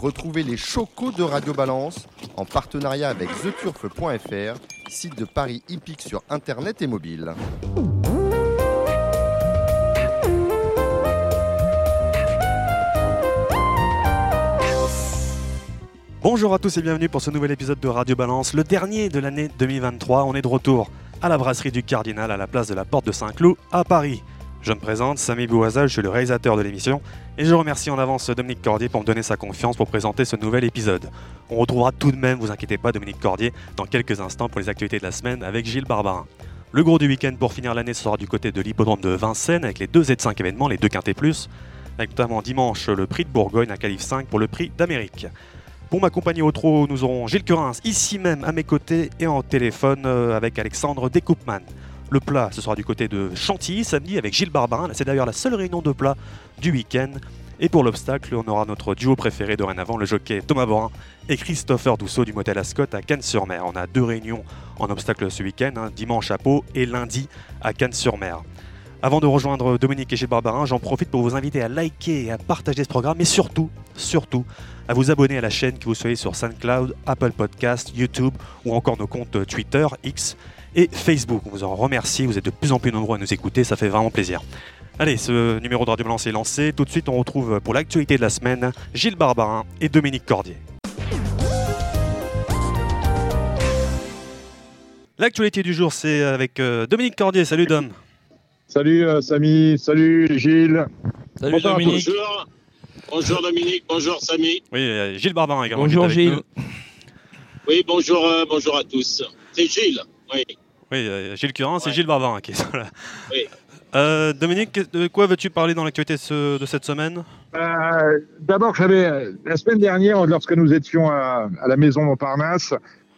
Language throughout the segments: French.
Retrouvez les chocos de Radio Balance en partenariat avec theturf.fr, site de Paris hippique sur internet et mobile. Bonjour à tous et bienvenue pour ce nouvel épisode de Radio Balance, le dernier de l'année 2023. On est de retour à la brasserie du Cardinal à la place de la Porte de Saint-Cloud à Paris. Je me présente, Samy Bouazal, je suis le réalisateur de l'émission et je remercie en avance Dominique Cordier pour me donner sa confiance pour présenter ce nouvel épisode. On retrouvera tout de même, vous inquiétez pas, Dominique Cordier dans quelques instants pour les actualités de la semaine avec Gilles Barbarin. Le gros du week-end pour finir l'année sera du côté de l'hippodrome de Vincennes avec les deux Z5 événements, les deux quintés plus, avec notamment dimanche le prix de Bourgogne à Calif 5 pour le prix d'Amérique. Pour m'accompagner au trot, nous aurons Gilles Curins ici même à mes côtés et en téléphone euh, avec Alexandre Decoupman. Le plat, ce sera du côté de Chantilly samedi avec Gilles Barbarin. C'est d'ailleurs la seule réunion de plat du week-end. Et pour l'obstacle, on aura notre duo préféré dorénavant, le jockey Thomas Borin et Christopher Dousseau du motel Ascot à Cannes-sur-Mer. On a deux réunions en obstacle ce week-end, hein, dimanche à Pau et lundi à Cannes-sur-Mer. Avant de rejoindre Dominique et Gilles Barbarin, j'en profite pour vous inviter à liker et à partager ce programme, mais surtout, surtout, à vous abonner à la chaîne, que vous soyez sur SoundCloud, Apple Podcast, YouTube ou encore nos comptes Twitter, X et Facebook. On vous en remercie, vous êtes de plus en plus nombreux à nous écouter, ça fait vraiment plaisir. Allez, ce numéro de Radio Balance est lancé. Tout de suite, on retrouve pour l'actualité de la semaine Gilles Barbarin et Dominique Cordier. L'actualité du jour, c'est avec euh, Dominique Cordier. Salut Dom. Salut euh, Samy, salut Gilles. Salut Bonjour Dominique. Bonjour. Bonjour Dominique, bonjour Samy. Oui, euh, Gilles Barbarin également. Bonjour Gilles. nous. Oui, bonjour, euh, bonjour à tous. C'est Gilles. Oui. Oui, euh, Gilles et Ouais. Gilles Barbarin qui sont là. Oui. Euh, Dominique, de quoi veux-tu parler dans l'actualité ce- de cette semaine? Euh, D'abord, j'avais la semaine dernière, lorsque nous étions à, à la maison Montparnasse,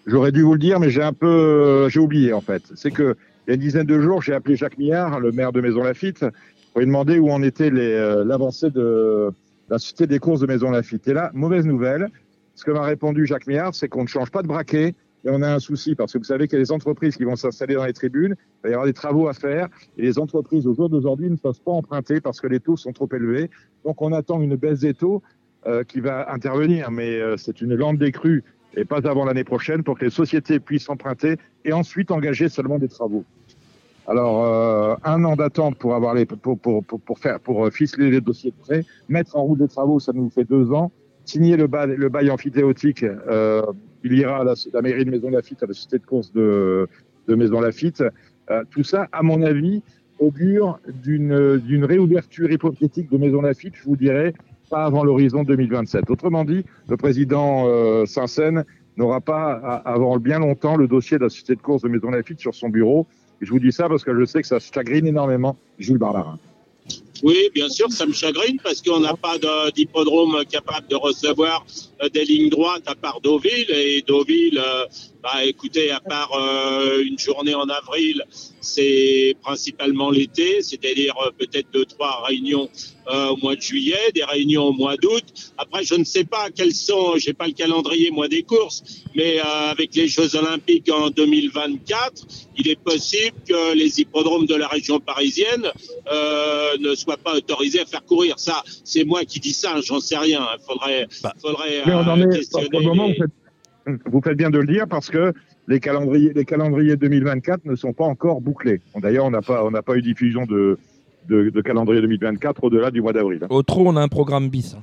j'aurais dû vous le dire, mais j'ai un peu, j'ai oublié en fait. C'est que il y a une dizaine de jours, j'ai appelé Jacques Millard, le maire de Maison Lafitte, pour lui demander où en était l'avancée de la société des courses de Maison Lafitte. Et là, mauvaise nouvelle. Ce que m'a répondu Jacques Millard, c'est qu'on ne change pas de braquet. Et on a un souci parce que vous savez qu'il y a des entreprises qui vont s'installer dans les tribunes, il va y avoir des travaux à faire et les entreprises au jour d'aujourd'hui ne peuvent pas emprunter parce que les taux sont trop élevés. Donc on attend une baisse des taux euh, qui va intervenir, mais euh, c'est une lente décrue et pas avant l'année prochaine pour que les sociétés puissent emprunter et ensuite engager seulement des travaux. Alors euh, un an d'attente pour avoir les pour, pour, pour, pour faire pour euh, ficeler les dossiers de prêt, mettre en route des travaux, ça nous fait deux ans. Signer le bail, le amphithéotique, euh, il ira à la, mairie de Maison Lafitte, à la société de course de, de Maison Lafitte. Euh, tout ça, à mon avis, augure d'une réouverture hypothétique de Maison Lafitte, je vous dirais, pas avant l'horizon 2027. Autrement dit, le président euh, Saint-Saëns n'aura pas, avant bien longtemps, le dossier de la société de course de Maison Lafitte sur son bureau. Et je vous dis ça parce que je sais que ça chagrine énormément Jules Barbarin. Oui, bien sûr, ça me chagrine parce qu'on n'a pas d'hippodrome capable de recevoir euh, des lignes droites à part Deauville. Et Deauville, euh, bah, écoutez, à part euh, une journée en avril, c'est principalement l'été, c'est-à-dire peut-être deux, trois réunions au mois de juillet, des réunions au mois d'août. Après, je ne sais pas quels sont, j'ai pas le calendrier moi des courses, mais avec les Jeux Olympiques en 2024, il est possible que les hippodromes de la région parisienne ne soient pas autorisés à faire courir. Ça, c'est moi qui dis ça, j'en sais rien. Il faudrait, Bah, faudrait Mais on en euh, est, questionner pour le moment, les- vous faites, vous faites bien de le dire parce que les calendriers, les calendriers 2024 ne sont pas encore bouclés. D'ailleurs, on n'a pas, on n'a pas eu diffusion de, de, de calendrier 2024 au-delà du mois d'avril. Au trot, on a un programme bis.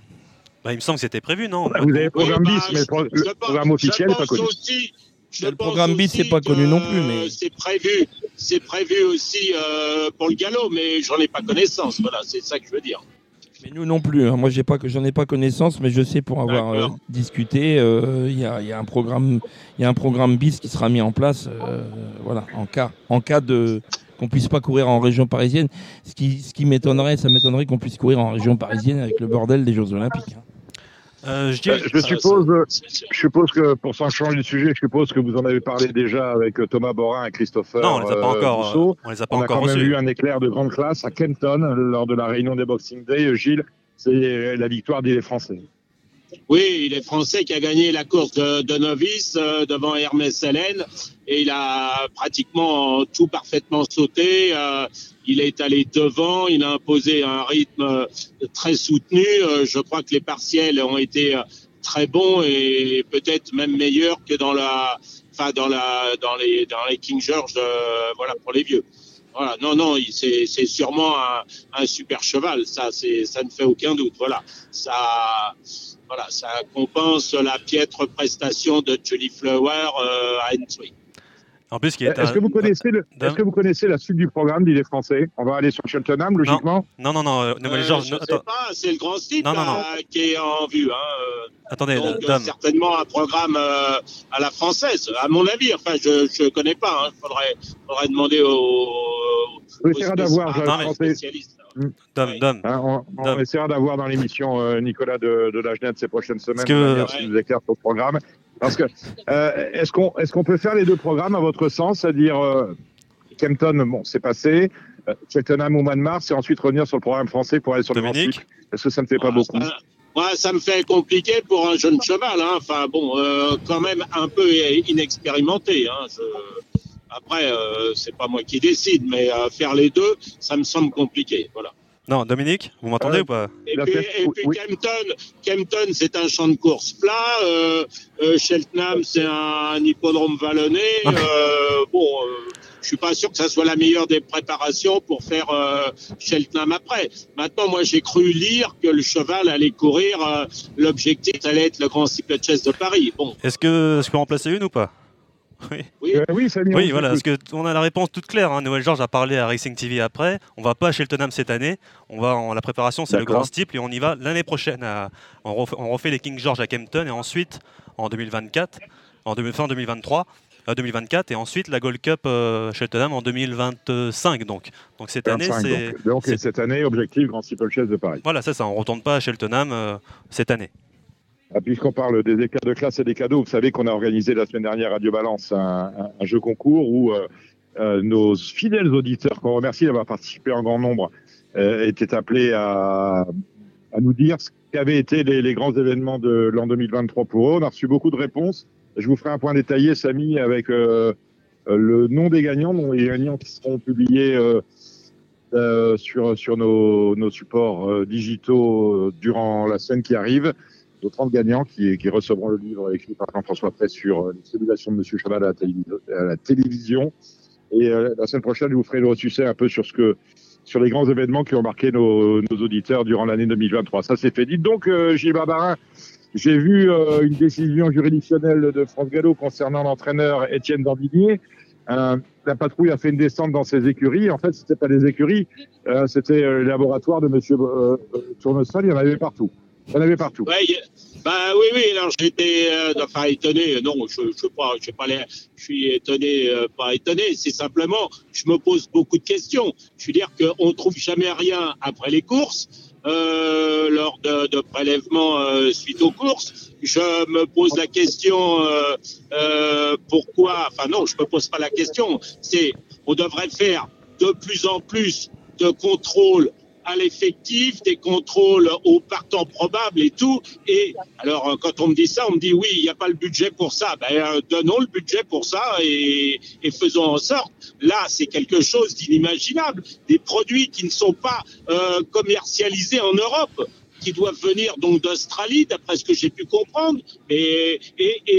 Bah, Il me semble que c'était prévu, non? Vous avez programme Oui, bah, bis, mais le, programme officiel n'est pas connu. aussi- je Le programme bis, aussi c'est pas connu non plus, mais- C'est prévu, c'est prévu aussi euh, pour le galop, mais j'en ai pas connaissance. Voilà, c'est ça que je veux dire. Mais nous non plus. hein. Moi, j'ai pas, j'en ai pas connaissance, mais je sais pour avoir euh, discuté, euh, il y, a, il y a un programme, il y a un programme bis qui sera mis en place, voilà, en cas, en cas de qu'on puisse pas courir en région parisienne. Ce qui, ce qui m'étonnerait, ça m'étonnerait qu'on puisse courir en région parisienne avec le bordel des Jeux Olympiques. hein. Euh, je Euh, Je suppose, je suppose que pour s'en changer de sujet, je suppose que vous en avez parlé déjà avec euh, Thomas Borin et Christopher. non, on les a pas encore. Rousseau. on les a pas On a quand même eu un éclair de grande classe à Kenton lors de la réunion des Boxing Day. Gilles, c'est la victoire des Français. Oui, il est français qui a gagné la course de, novice euh, devant Hermès Hélène et il a pratiquement tout parfaitement sauté. euh, il est allé devant, il a imposé un rythme très soutenu. Euh, je crois que les partiels ont été très bon et peut-être même meilleur que dans la, enfin dans la, dans les, dans les King George, voilà pour les vieux. Voilà, non, non, c'est sûrement un, un super cheval, ça, ça ne fait aucun doute. Voilà, ça, voilà, ça compense la piètre prestation de Julie Flower euh, à Ensway. En plus, est, Est-ce que vous connaissez le, est-ce que vous connaissez la suite du programme d'Il est français On va aller sur Cheltenham, logiquement. Non, non, non, euh, Nouvelle Euh, George. je non, sais attends, pas, c'est le grand style Non, non, non. qui est en vue. Hein. euh, attendez, Donc, euh, Dom. certainement un programme euh, à la française, à mon avis. Enfin, je ne connais pas. Il faudrait, faudrait demander aux, On aux essaiera d'avoir, spéci- euh, Non, mais- français. spécialistes. Dom, Ouais. Dom. Hein, on, on Dom. essaiera d'avoir dans l'émission euh, Nicolas de, de Lagenette ces prochaines semaines, que- nous éclaire sur le programme. Parce que euh, est-ce qu'on est-ce qu'on peut faire les deux programmes à votre sens, c'est-à-dire euh, Kempton, bon, c'est passé, euh, Cheltenham au mois de mars, et ensuite revenir sur le programme français pour aller sur le Dominique Est-ce que ça ne fait pas Ouais, beaucoup? ça- ouais, ça me fait compliqué pour un jeune cheval. Hein. Enfin, bon, euh, quand même un peu inexpérimenté. Hein. Je- Après, euh, c'est pas moi qui décide, mais euh, faire les deux, ça me semble compliqué. Voilà. Non, Dominique, vous m'entendez Euh, ou pas? Et puis, et puis oui. Kempton, Kempton, c'est un champ de course plat. Euh, euh, Cheltenham, c'est un hippodrome vallonné. Ah, Euh, bon, euh, je suis pas sûr que ça soit la meilleure des préparations pour faire euh, Cheltenham après. Maintenant, moi, j'ai cru lire que le cheval allait courir. euh, L'objectif allait être le Grand Cycle de Chess de Paris. Bon, Est-ce que je peux en placer une ou pas? Oui. oui. Euh, Oui, Oui, vous voilà, parce que on a la réponse toute claire. Hein. Noël Georges a parlé à Racing TV après. On va pas à Cheltenham cette année. On va en la préparation, c'est le grand steeple et on y va l'année prochaine. à- on, refait, on refait les King George à Kempton et ensuite en 2024, en fin 2023. euh, 2024 et ensuite la Gold Cup euh, Cheltenham en 2025 donc donc cette année 25, c'est donc, donc, cette année, objectif Grand Chess de Paris. voilà c'est ça on retourne pas à Cheltenham euh, cette année Puisqu'on parle des écarts de classe et des cadeaux, vous savez qu'on a organisé la semaine dernière à Balance un, un- jeu concours où euh, euh, nos fidèles auditeurs, qu'on remercie d'avoir participé en grand nombre, euh, étaient appelés à, à nous dire ce qu'avaient été les, les grands événements de l'an 2023 pour eux. On a reçu beaucoup de réponses. Je vous ferai un point détaillé, Samy, avec euh, euh, le nom des gagnants, dont les gagnants qui seront publiés euh, sur, sur nos, nos supports digitaux durant la semaine qui arrive nos 30 gagnants qui, qui recevront le livre écrit par Jean-François Press sur euh, les tribulations de Monsieur Cheval à la, télévision-. Et euh, la semaine prochaine, je vous ferai le ressucé un peu sur ce que sur les grands événements qui ont marqué nos, nos auditeurs durant l'année 2023. Ça, c'est fait. Dites donc, euh, Gilles Barbarin, j'ai vu euh, une décision juridictionnelle de France Gallo concernant l'entraîneur Étienne Dandinier. Euh, la patrouille a fait une descente dans ses écuries. En fait, c'était pas des écuries, euh, c'était euh, le laboratoire de Monsieur Tournesol. Il y en avait partout. Il en avait partout. Ouais, bah oui, oui. Alors j'étais, euh, enfin étonné. Non, je, je sais pas, je sais pas. les- Je suis étonné, euh, pas étonné. C'est simplement, je me pose beaucoup de questions. Je veux dire qu'on trouve jamais rien après les courses. Euh, lors de, de prélèvements euh, suite aux courses, je me pose la question pourquoi. Enfin non, je me pose pas la question. C'est on devrait faire de plus en plus de contrôles à l'effectif, des contrôles aux partants probables et tout. Et alors, euh, quand on me dit ça, on me dit oui, il n'y a pas le budget pour ça. Ben, euh, donnons le budget pour ça et, et faisons en sorte. Là, c'est quelque chose d'inimaginable. Des produits qui ne sont pas euh, commercialisés en Europe qui doivent venir donc d'Australie, d'après ce que j'ai pu comprendre. Et,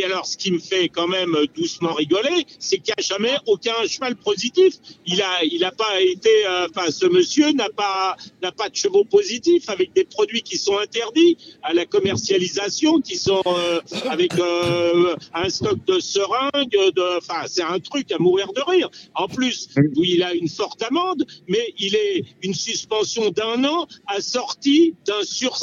alors, ce qui me fait quand même doucement rigoler, c'est qu'il n'y a jamais aucun cheval positif. Il a, il a pas été, euh, enfin, ce monsieur n'a pas, n'a pas de chevaux positifs avec des produits qui sont interdits à la commercialisation, qui sont euh, avec euh, un stock de seringues, enfin, c'est un truc à mourir de rire. En plus, oui, il a une forte amende, mais il est une suspension d'un an assortie d'un sursis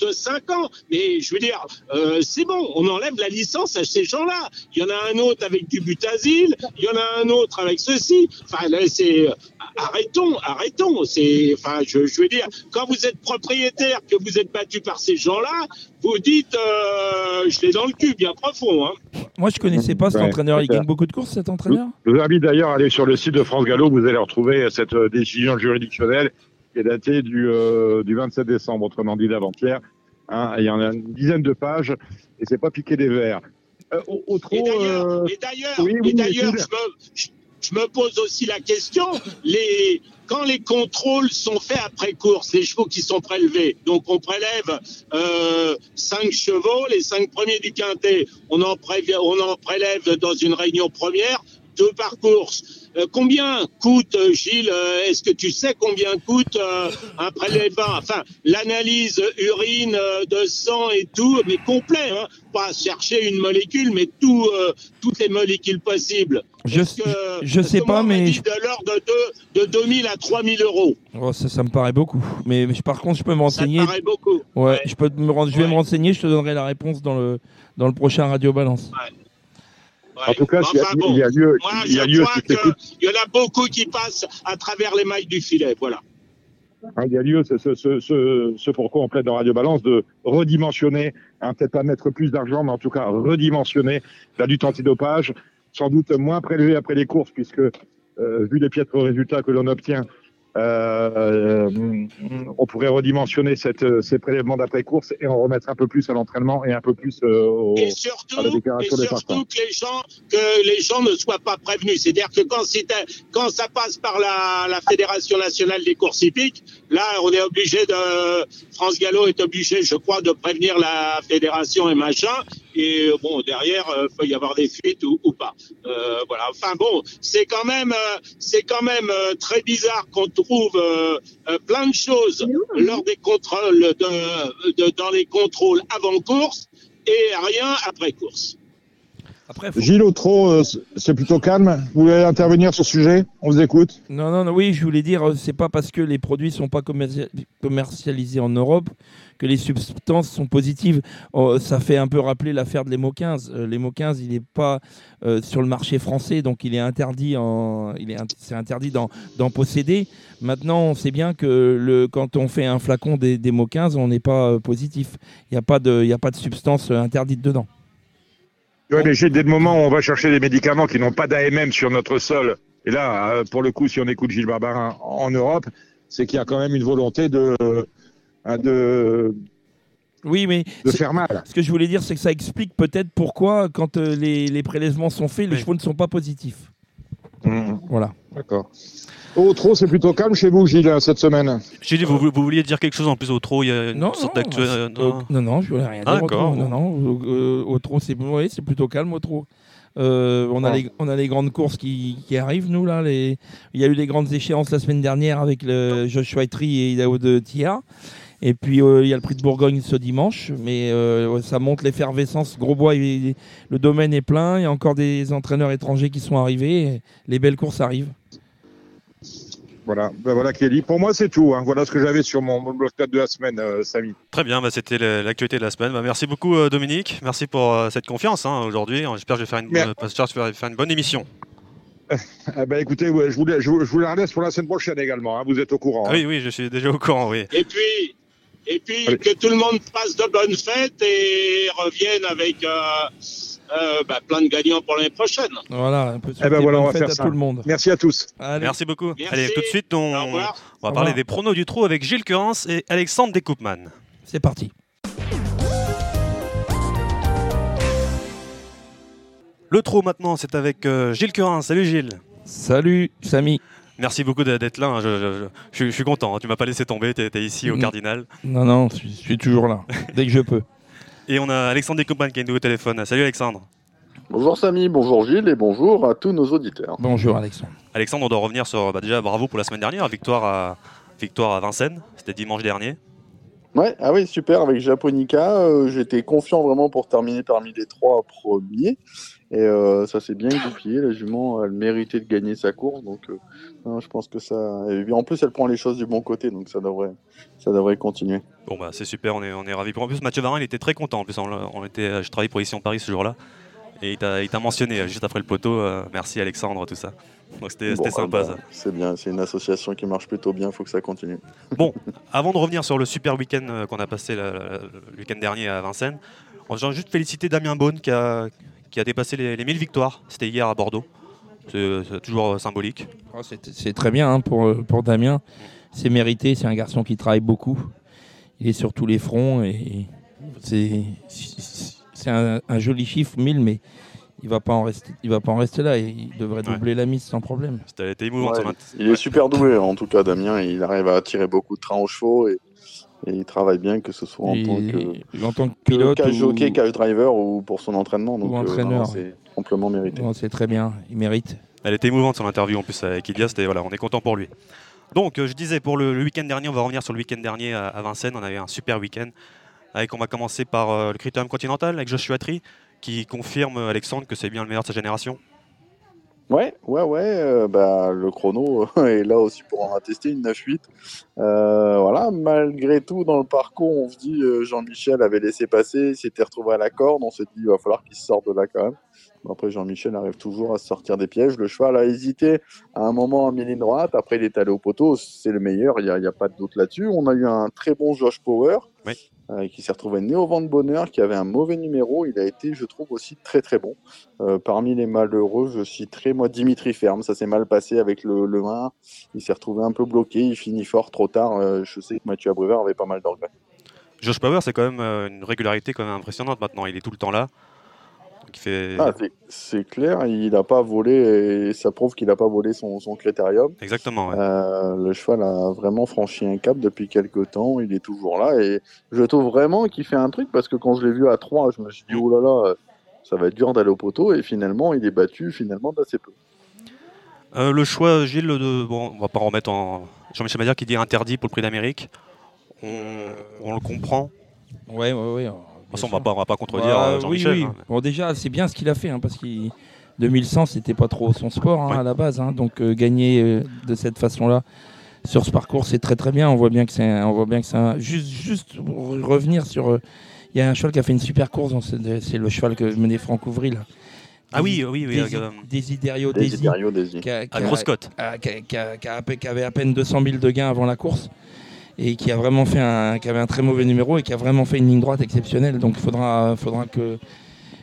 de cinq ans. Mais je veux dire, euh, c'est bon, on enlève la licence à ces gens-là. Il y en a un autre avec du but-asile, il y en a un autre avec ceci. Enfin, là, c'est arrêtons, arrêtons. C'est, enfin, je, je veux dire, quand vous êtes propriétaire, que vous êtes battu par ces gens-là, vous dites, euh, je l'ai dans le cul bien profond. Hein. Moi, je connaissais pas cet Ouais, entraîneur. Il gagne beaucoup de courses, cet entraîneur? Je vous invite d'ailleurs à aller sur le site de France Gallo, vous allez retrouver cette euh, décision juridictionnelle qui est datée du, euh, du 27 décembre, autrement dit d'avant-hier. Hein, il y en a une dizaine de pages et c'est pas piqué des verres. Euh, au, au trop, Et d'ailleurs, euh, oui, oui, je me, je- me pose aussi la question, les, quand les contrôles sont faits après course, les chevaux qui sont prélevés, donc on prélève euh, cinq chevaux, les cinq premiers du quintet, on en, on en prélève dans une réunion première, deux par course. Euh, combien coûte, euh, Gilles, euh, est-ce que tu sais combien coûte un prélèvement? Enfin, l'analyse urine de sang et tout, mais complet, hein pas chercher une molécule, mais tout, toutes les molécules possibles. Je, je sais pas, mais. Dit de l'ordre de, de 2000 à 3000 euros. Oh, ça, ça me paraît beaucoup. Mais, par contre, je peux me renseigner. Ça me paraît beaucoup. Ouais, Je, peux me, je vais me renseigner, je te donnerai la réponse dans le, dans le prochain Radio Balance. Ouais. En tout cas, il, y a, lieu. il y a lieu. Il y en a beaucoup qui passent à travers les mailles du filet. Voilà. Ah, il y a lieu, ce, ce, ce, ce, pourquoi on plaide dans Radio Balance, de redimensionner, hein, peut-être pas mettre plus d'argent, mais en tout cas redimensionner la lutte antidopage, sans doute moins prélevé après les courses, puisque euh, vu les piètres résultats que l'on obtient, euh, on pourrait redimensionner cette, ces prélèvements d'après-course et en remettre un peu plus à l'entraînement et un peu plus euh, au, et surtout, à la déclaration et surtout que les gens que les gens ne soient pas prévenus. C'est-à-dire que quand, quand ça passe par la, la Fédération nationale des courses hippiques, là, on est obligé de France Gallo est obligé, je crois, de prévenir la fédération et machin. Et bon, derrière, il euh, peut y avoir des fuites ou, ou pas. Euh, voilà. Enfin bon, c'est quand même, euh, c'est quand même très bizarre qu'on trouve plein de choses lors des contrôles, de, de, dans les contrôles avant course et rien après course. Gilles Autreau, euh, c'est plutôt calme. Vous voulez intervenir sur ce sujet? On vous écoute. Non, non, non, oui, je voulais dire, euh, c'est pas parce que les produits sont pas commercialisés en Europe que les substances sont positives. Oh, ça fait un peu rappeler l'affaire de l'EMO 15. Euh, L'EMO 15, il n'est pas sur le marché français, donc il est interdit, en, il est, c'est interdit d'en, posséder. Maintenant, on sait bien que le, quand on fait un flacon des, 15, on n'est pas positif. Il n'y a, pas de, a pas de substance interdite dedans. Oui, mais j'ai des moments où on va chercher des médicaments qui n'ont pas d'AMM sur notre sol. Et là, euh, pour le coup, si on écoute Gilles Barbarin en Europe, c'est qu'il y a quand même une volonté de, euh, de, oui, mais de faire mal. Ce que je voulais dire, c'est que ça explique peut-être pourquoi, quand euh, les, les, prélèvements sont faits, les chevaux ne sont pas positifs. Mmh. Voilà. D'accord. Au trop, c'est plutôt calme chez vous, Gilles, cette semaine. Gilles, vous, vous, vouliez dire quelque chose en plus au trop Il y a une non, sorte d'actualité. Non. non, non, je voulais rien ah, dire. Non, non, euh, au trop, c'est oui, plutôt calme au trop. Euh, on, a ah. les, on a les grandes courses qui, qui arrivent, nous, là. Les... Il y a eu des grandes échéances la semaine dernière avec le Joshua et Idaho de Tia. Et puis euh, il y a le prix de Bourgogne ce dimanche, mais euh, ça monte l'effervescence. Grosbois, le domaine est plein. Il y a encore des entraîneurs étrangers qui sont arrivés. les belles courses arrivent. Voilà, ben voilà Kelly. Pour moi, c'est tout. Hein. Voilà ce que j'avais sur mon, mon bloc de la semaine, euh, Samy. Très bien, bah, c'était l'actualité de la semaine. Bah, merci beaucoup, euh, Dominique. Merci pour euh, cette confiance hein, aujourd'hui. J'espère que je vais faire une, bonne, faire une bonne émission. Eh ben, écoutez, je, vous, je, vous, la laisse pour la semaine prochaine également. Hein. Vous êtes au courant. Oui, oui, je suis déjà au courant. Oui. Et puis, et puis que tout le monde passe de bonnes fêtes et revienne avec. Euh, bah, plein de gagnants pour l'année prochaine. Voilà, un peu eh ben voilà, on va faire ça. tout le monde. Merci à tous. Merci beaucoup. Allez, tout de suite, on, va parler des pronos du trou avec Gilles Currance et Alexandre Descoupman. C'est parti. Le trou maintenant, c'est avec euh, Gilles Currance. Salut Gilles. Salut Samy. Merci beaucoup d'être là. Hein. Je, suis content. Hein. Tu m'as pas laissé tomber. Tu es, ici au Cardinal. Non, non, je suis toujours là. dès que je peux. Et on a Alexandre Descoupman qui est nouveau téléphone. Salut Alexandre. Bonjour Samy, bonjour Gilles et bonjour à tous nos auditeurs. Bonjour Alexandre. Alexandre, on doit revenir sur. Bah, déjà, bravo pour la semaine dernière, victoire à, victoire à Vincennes. C'était dimanche dernier. Ouais, ah oui, super, avec Japonica. Euh, j'étais confiant vraiment pour terminer parmi les trois premiers. Et euh, ça s'est bien goupillé. La jument, elle méritait de gagner sa course. Donc, euh, je pense que ça. en plus, elle prend les choses du bon côté. Donc, ça devrait, ça devrait continuer. Bon, bah, c'est super. On est, on est ravis. En plus, Mathieu Varin, il était très content. En plus, on, était, je travaillais pour ici en Paris ce jour-là. Et il t'a mentionné juste après le poteau. merci Alexandre, tout ça. Donc c'était sympa bah, ça. C'est bien, c'est une association qui marche plutôt bien, il faut que ça continue. Bon, avant de revenir sur le super week-end qu'on a passé le, le week-end dernier à Vincennes, on va juste féliciter Damien Beaune qui a, qui a dépassé les, 1000 victoires. C'était hier à Bordeaux. C'est toujours euh, symbolique. Oh, c'est très bien hein, pour, euh, pour Damien. C'est mérité. C'est un garçon qui travaille beaucoup. Il est sur tous les fronts et c'est un, joli chiffre, 1000, mais il va pas en rester, il va pas en rester là. Il devrait doubler la mise sans problème. C'était émouvant. Ouais, il est super doué en tout cas, Damien. Il arrive à attirer beaucoup de trains aux chevaux et, et il travaille bien, que ce soit en Et- tant que, en tant que pilote cage ou- jockey, cage driver ou pour son entraînement. Donc Ou euh, entraîneur. c'est amplement mérité. C'est très bien, il mérite. Elle était émouvante son interview en plus avec Ilias, et voilà, on est content pour lui. Donc euh, je disais pour le, le week-end dernier, on va revenir sur le week-end dernier à, à Vincennes, on avait un super week-end. Avec, on va commencer par euh, le Critérium Continental avec Joshua Tree qui confirme Alexandre que c'est bien le meilleur de sa génération. Ouais, ouais, ouais. euh, bah, le chrono est là aussi pour en attester une 9-8. Euh, voilà, malgré tout, dans le parcours, on se dit euh, Jean-Michel avait laissé passer, il s'était retrouvé à la corde. On s'est dit il va falloir qu'il sorte de là quand même. Après, Jean-Michel arrive toujours à sortir des pièges. Le cheval a hésité à un moment en ligne droite. Après, il est allé au poteau. C'est le meilleur, il n'y a, il y a pas de doute là-dessus. On a eu un très bon Josh Power. Oui. euh, qui s'est retrouvé né au vent de bonheur, qui avait un mauvais numéro. Il a été, je trouve, aussi très très bon. Euh, parmi les malheureux, je citerai moi Dimitri Ferme. Ça s'est mal passé avec le, le 1. Il s'est retrouvé un peu bloqué. Il finit fort trop tard. Euh, je sais que Mathieu Abreuver avait pas mal de regrets. Josh Power, c'est quand même une régularité quand même impressionnante maintenant, il est tout le temps là. Fait... Ah, c'est- clair, il n'a pas volé et ça prouve qu'il n'a pas volé son, son critérium. Exactement, ouais. Euh, le cheval a vraiment franchi un cap depuis quelques temps. Il est toujours là et je trouve vraiment qu'il fait un truc parce que quand je l'ai vu à 3, je me suis dit, oh là là, ça va être dur d'aller au poteau et finalement, il est battu finalement d'assez peu. Euh, le choix, Gilles, de... bon, on va pas remettre en... Jean-Michel Mazir qui dit interdit pour le prix d'Amérique. On, on le comprend. Ouais, ouais, ouais. De toute façon, on va pas, on va pas contredire Bah, euh, oui, Jean-Michel. oui. hein. Bon, déjà, c'est bien ce qu'il a fait, hein, parce que 2100, c'était pas trop son sport hein, Ouais. à la base. hein. donc, euh, gagner euh, de cette façon-là sur ce parcours, c'est très très bien. On voit bien que c'est, un- on voit bien que c'est un- juste, juste pour revenir sur. euh, Il y a un cheval qui a fait une super course. donc C'est c'est le cheval que menait Franck Ouvry là. Ah oui, oui, oui. Dési- Desiderio Desi, Desiderio Desi. qui, a- qui a- a- qui avait à peine 200 000 de gains avant la course et qui a vraiment fait un, qui avait un très mauvais numéro et qui a vraiment fait une ligne droite exceptionnelle. Donc il faudra, faudra que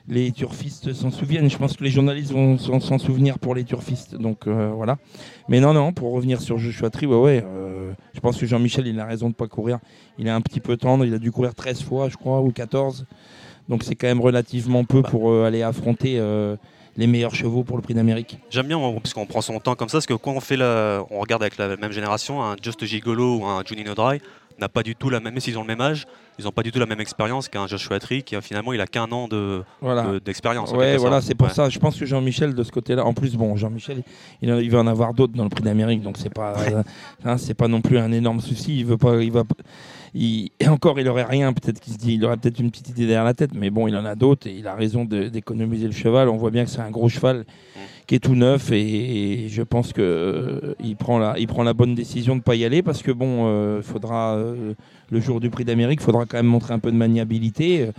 les turfistes s'en souviennent. Je pense que les journalistes vont s'en souvenir pour les turfistes. Donc euh, voilà. Mais non, non, pour revenir sur Joshua Tree, ouais, ouais, euh, je pense que Jean-Michel, il a raison de ne pas courir. Il est un petit peu tendre. Il a dû courir 13 fois, je crois, ou 14. Donc c'est quand même relativement peu pour euh, aller affronter les meilleurs chevaux pour le prix d'Amérique. J'aime bien parce qu'on prend son temps comme ça, parce que quand on fait la, on regarde avec la même génération, un Just Gigolo ou un Junino Dry n'a pas du tout la même, même s'ils ont le même âge, ils n'ont pas du tout la même expérience qu'un Joshua Tree qui finalement il a qu'un an de Voilà. d'expérience. Ouais, voilà, c'est pour Ouais. ça. Je pense que Jean-Michel, de ce côté-là, en plus, bon, Jean-Michel, il, il va en avoir d'autres dans le prix d'Amérique, donc c'est pas, Ouais. hein, c'est pas non plus un énorme souci. Il veut pas, il va, il- et encore, il aurait rien. Peut-être qu'il se dit, il aurait peut-être une petite idée derrière la tête, mais bon, il en a d'autres et il a raison d'économiser le cheval. On voit bien que c'est un gros cheval qui est tout neuf et, je pense que euh, il prend la, il bonne décision de pas y aller parce que bon, euh, faudra euh, le jour du prix d'Amérique, faudra quand même montrer un peu de maniabilité.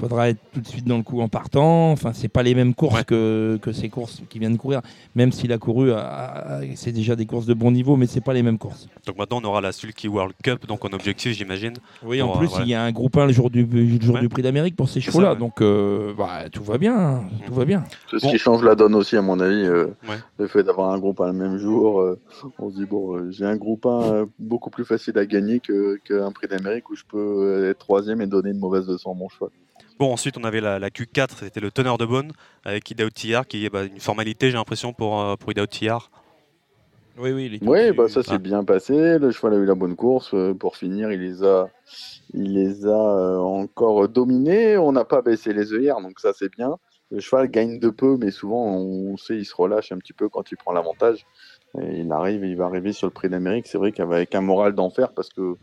Euh, faudra être tout de suite dans le coup en partant. Enfin, c'est pas les mêmes courses Ouais. que, que ces courses qui viennent de courir. Même s'il a couru, à- à- c'est déjà des courses de bon niveau, mais c'est pas les mêmes courses. Donc maintenant on aura la Sulky World Cup, donc en objectif j'imagine. Oui, en plus, voilà. il y a un groupe 1 le jour du, le jour Ouais. du prix d'Amérique pour ces chevaux-là. ouais. Donc, euh, bah, tout va bien. hein. Tout va bien. C'est ce Bon. qui change la donne aussi, à mon avis. euh, Ouais. Le fait d'avoir un groupe 1 le même jour, euh, on se dit, bon, euh, j'ai un groupe 1 euh, beaucoup plus facile à gagner que- qu'un prix d'Amérique où je peux euh, être troisième et donner une mauvaise leçon à mon cheval. Bon ensuite on avait la, la Q4, c'était le teneur de bonne avec Ida Tillard qui est bah, une formalité j'ai l'impression pour, euh, pour Ida Tillard. Oui, oui. Oui, bah, ça s'est Ah. bien passé. Le cheval a eu la bonne course. Euh, Pour finir, il les a, il les a euh, encore dominés. On n'a pas baissé les œillères, donc ça c'est bien. Le cheval gagne de peu, mais souvent on sait il se relâche un petit peu quand il prend l'avantage. Il arrive, il va arriver sur le Prix d'Amérique. C'est vrai qu'avec un moral d'enfer, parce que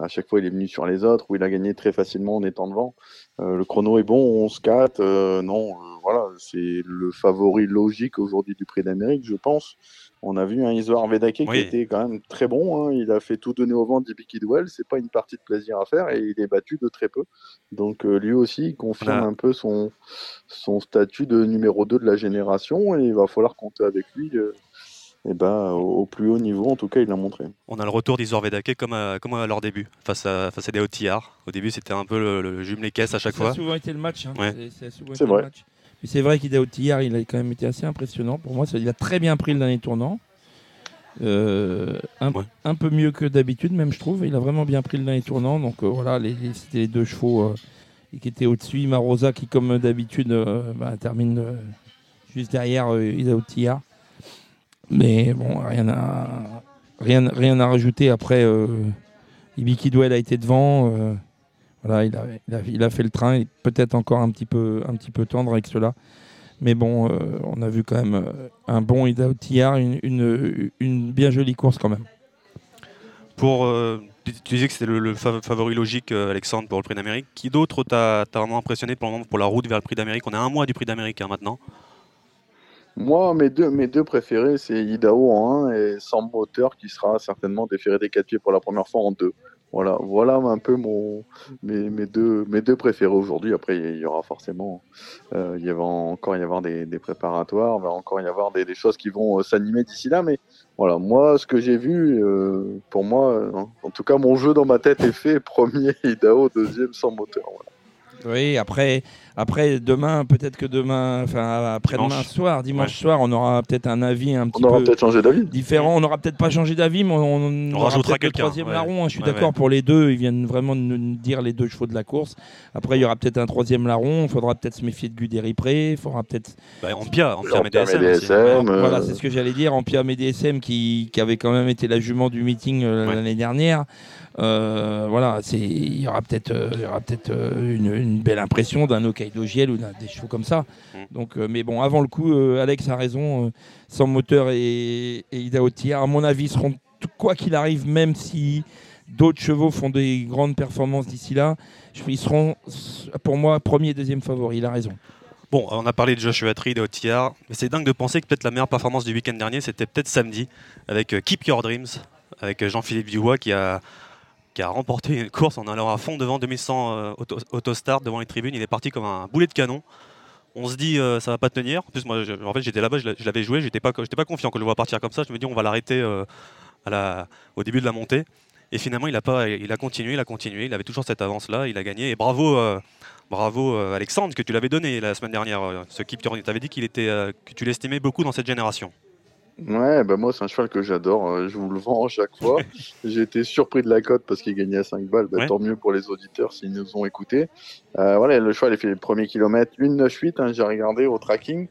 à chaque fois il est venu sur les autres, où il a gagné très facilement en étant devant. Euh, le chrono est bon, 11-4. euh, non, euh, voilà, c'est le favori logique aujourd'hui du Prix d'Amérique, je pense. On a vu un Isoar Vedake Oui. qui était quand même très bon. hein. Il a fait tout donner au vent d'Ibi Kidwell. C'est pas une partie de plaisir à faire et il est battu de très peu. Donc euh, lui aussi il confirme un peu son, son statut de numéro 2 de la génération et il va falloir compter avec lui. Eh ben, au, au plus haut niveau, en tout cas, il l'a montré. On a le retour d'Isor Vedake comme à, comme à leur début, face à, face à des. Au début c'était un peu le, le jumelé caisse à chaque Ça fois. a souvent été le match. hein. Ouais. C'est- ça a souvent C'est été vrai. le match. Mais c'est vrai il a quand même été assez impressionnant. Pour moi, Ça- il a très bien pris le dernier tournant. Euh, un, Ouais. un peu mieux que d'habitude, même je trouve. Il a vraiment bien pris le dernier tournant. Donc euh, voilà, les, les- c'était les deux chevaux euh, qui étaient au-dessus. Marosa qui, comme d'habitude, euh, bah, termine, euh, juste derrière euh, Idaho Tillard. Mais bon, rien à, rien, rien à rajouter. Après, euh, Ibiki Duel a été devant. euh, voilà, il a, il, a, fait le train. Peut-être encore un petit, peu, un petit peu tendre avec cela. Mais bon, euh, on a vu quand même euh, un bon Idaho Tillard, une, une, bien jolie course quand même. Pour, tu, disais que c'était le, le fa- favori logique, Alexandre, pour le prix d'Amérique. Qui d'autre t'a vraiment impressionné pour le moment pour la route vers le prix d'Amérique? On est un mois du prix d'Amérique hein, maintenant. Moi, mes deux, mes deux préférés, c'est Idaho en 1 et Sam Moteur qui sera certainement déféré des 4 pieds pour la première fois en 2. Voilà, voilà un peu mon, mes, deux, préférés aujourd'hui. Après, il y aura forcément, euh, il y va encore y avoir des, préparatoires, il va encore y avoir des, choses qui vont euh, s'animer d'ici là. Mais voilà, moi, ce que j'ai vu, euh, pour moi, en tout cas, mon jeu dans ma tête est fait. Premier Idaho, deuxième sans moteur. Voilà. Oui, après, après demain, peut-être que demain, enfin après-demain Dimanche. soir, dimanche Ouais. soir, on aura peut-être un avis un petit On aura peu peut-être changé d'avis. différent. On n'aura peut-être pas changé d'avis, mais on, on aura rajoutera quelqu'un, troisième ouais. larron. hein. Je suis Ouais, d'accord ouais. pour les deux. Ils viennent vraiment de nous dire les deux chevaux de la course. Après, il y aura peut-être un troisième larron. Il faudra peut-être se méfier de Guderipré. Il faudra peut-être. Bah, Ampia, Ampia Ampia MDSM. MDSM, euh, Voilà, c'est ce que j'allais dire. Ampia MDSM qui, qui avait quand même été la jument du meeting euh, Ouais. l'année dernière. Euh, voilà, c'est il y aura peut-être euh, peut-être euh, une, une belle impression d'un Hokkaido Giel ou d'un des chevaux comme ça. Mm. Donc, mais bon, avant le coup, Alex a raison. sans moteur et, et Idaho Tillard, à mon avis, seront quoi qu'il arrive, même si d'autres chevaux font des grandes performances d'ici là, ils seront pour moi premier et deuxième favori. Il a raison. Bon, on a parlé de Joshua Tree, de Otillard, mais c'est dingue de penser que peut-être la meilleure performance du week-end dernier, c'était peut-être samedi, avec Keep Your Dreams, avec Jean-Philippe Dubois qui a, qui a remporté une course en allant à fond devant 2100 euh, auto, autostart devant les tribunes. Il est parti comme un boulet de canon. On se dit euh, ça va pas tenir. En plus, moi, en fait, j'étais là-bas, je l'a- je l'avais joué, j'étais pas, pas confiant quand je le vois partir comme ça. Je me dis on va l'arrêter euh, au début de la montée. Et finalement, il a pas, il a continué, il a continué. Il avait toujours cette avance-là, il a gagné. Et bravo. Bravo Alexandre, que tu l'avais donné la semaine dernière, ce Dreams. Tu avais dit était, que tu l'estimais beaucoup dans cette génération. Ouais, bah moi c'est un cheval que j'adore, euh, je vous le vends à chaque fois. J'ai été surpris de la cote parce qu'il gagnait à 5 balles, bah, Ouais. tant mieux pour les auditeurs s'ils nous ont écoutés. Euh, voilà, le cheval il fait le premier kilomètre 1,98, hein, j'ai regardé au tracking.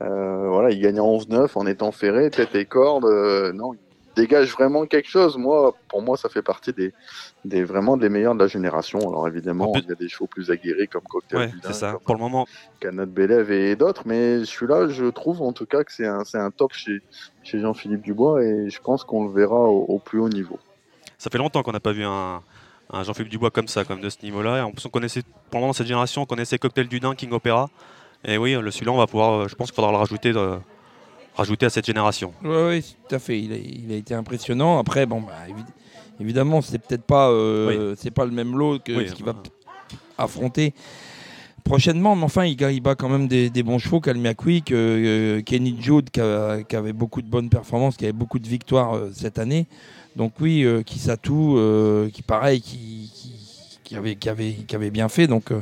Euh, voilà, il gagne en 11,9 en étant ferré, tête et corde. euh, non, il dégage vraiment quelque chose. Moi, pour moi, ça fait partie des, des vraiment des meilleurs de la génération. Alors évidemment, il y a des chevaux plus aguerris comme Cocktail Ouais, Villain, c'est ça. comme Pour le moment, Canot Bélève et d'autres, mais celui-là, je trouve en tout cas que c'est un, un top chez, chez Jean-Philippe Dubois et je pense qu'on le verra au, au plus haut niveau. ça fait longtemps qu'on n'a pas vu un, un Jean-Philippe Dubois comme ça, comme de ce niveau-là. En plus, on connaissait, pour le moment, cette génération, on connaissait Cocktail Dudin, King Opera. Et oui, le celui-là, on va pouvoir, euh, je pense qu'il faudra le rajouter, rajouter à cette génération. Oui, tout à fait. Il a, il a été impressionnant. Après, bon, bah, évidemment, c'est peut-être pas, euh, c'est pas le même lot que Oui, ce qu'il va affronter prochainement. Mais enfin, il, il bat quand même des, des bons chevaux. Calmia Quick, euh, Kenny Jude, qui, a- qui avait beaucoup de bonnes performances, qui avait beaucoup de victoires euh, cette année. Donc oui, euh, qui euh, pareil, qui, qui, qui avait, qui, avait, qui avait bien fait. Donc euh,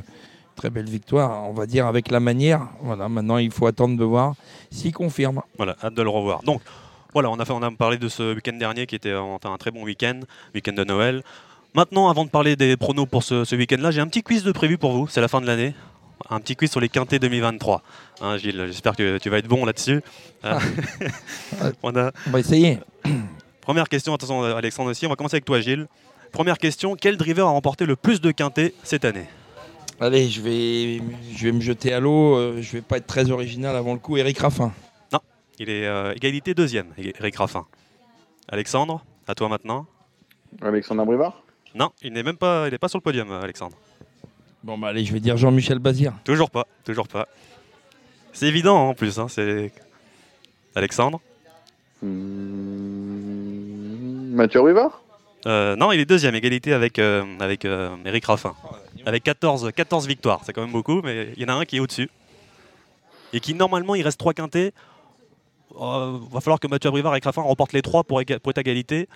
très belle victoire, on va dire, avec la manière. Voilà, maintenant, il faut attendre de voir s'il confirme. Voilà, hâte de le revoir. Donc, voilà, on a, fait, on a parlé de ce week-end dernier qui était euh, un très bon week-end, week-end de Noël. Maintenant, avant de parler des pronos pour ce, ce week-end-là, j'ai un petit quiz de prévu pour vous. C'est la fin de l'année. Un petit quiz sur les quintés 2023. Hein, Gilles, j'espère que tu vas être bon là-dessus. Euh, on a On va essayer. première question, attention Alexandre aussi. On va commencer avec toi, Gilles. Première question quel driver a remporté le plus de quintés cette année? Allez, je vais, je vais me jeter à l'eau. euh, je vais pas être très original avant le coup. Eric Raffin. Il est euh, égalité deuxième, Eric Raffin. Alexandre, à toi maintenant. Alexandre Brivard Non, il n'est même pas, il est pas sur le podium, Alexandre. Bon, bah allez, je vais dire Jean-Michel Bazir. Toujours pas, toujours pas. C'est évident en plus. hein, c'est Alexandre. Hmm, Mathieu Brivard Euh, non, il est deuxième, égalité avec euh, avec euh, Eric Raffin, avec 14, 14 victoires. C'est quand même beaucoup, mais il y en a un qui est au-dessus et qui normalement il reste trois quintés. Euh, va falloir que Mathieu Brivard et Eric Raffin remportent les trois pour, éga- pour être à égalité.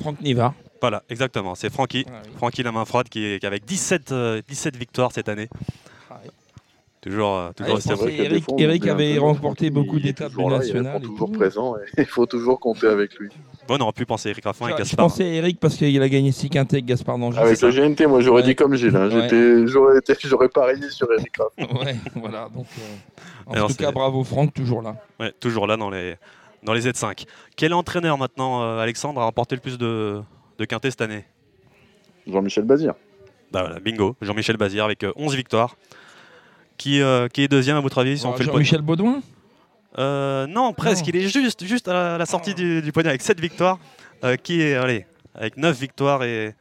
Franck Niva. Voilà, exactement. C'est Francky, Francky la main froide qui est qui est avec 17, euh, 17 victoires cette année. Euh, toujours après. vrai que Eric- Eric avait remporté beaucoup d'étapes du national et toujours présent et il faut toujours compter avec lui. Bon, on aurait pu penser Eric Raffin et Je Gaspard. pensais à Eric parce qu'il a gagné 6 quintés avec Gaspard Dangis. Avec le GNT, moi j'aurais Ouais. dit comme Gilles. hein. Ouais. J'aurais été- j'aurais parié sur Eric Raffin. Ouais, voilà. Donc, euh, en Alors, tout cas, bravo Franck, toujours là. Ouais, toujours là dans les, dans les Z5. Quel entraîneur maintenant, euh, Alexandre, a remporté le plus de, de quintés cette année? Jean-Michel Bazir. Bah voilà, bingo, Jean-Michel Bazir avec euh, 11 victoires. Qui, euh, qui est deuxième à votre avis si on Alors, fait le Jean-Michel Baudouin Euh, Non, presque. Non. Il est juste, juste à la, sortie du, du podium avec 7 victoires. euh, qui est, allez, avec 9 victoires et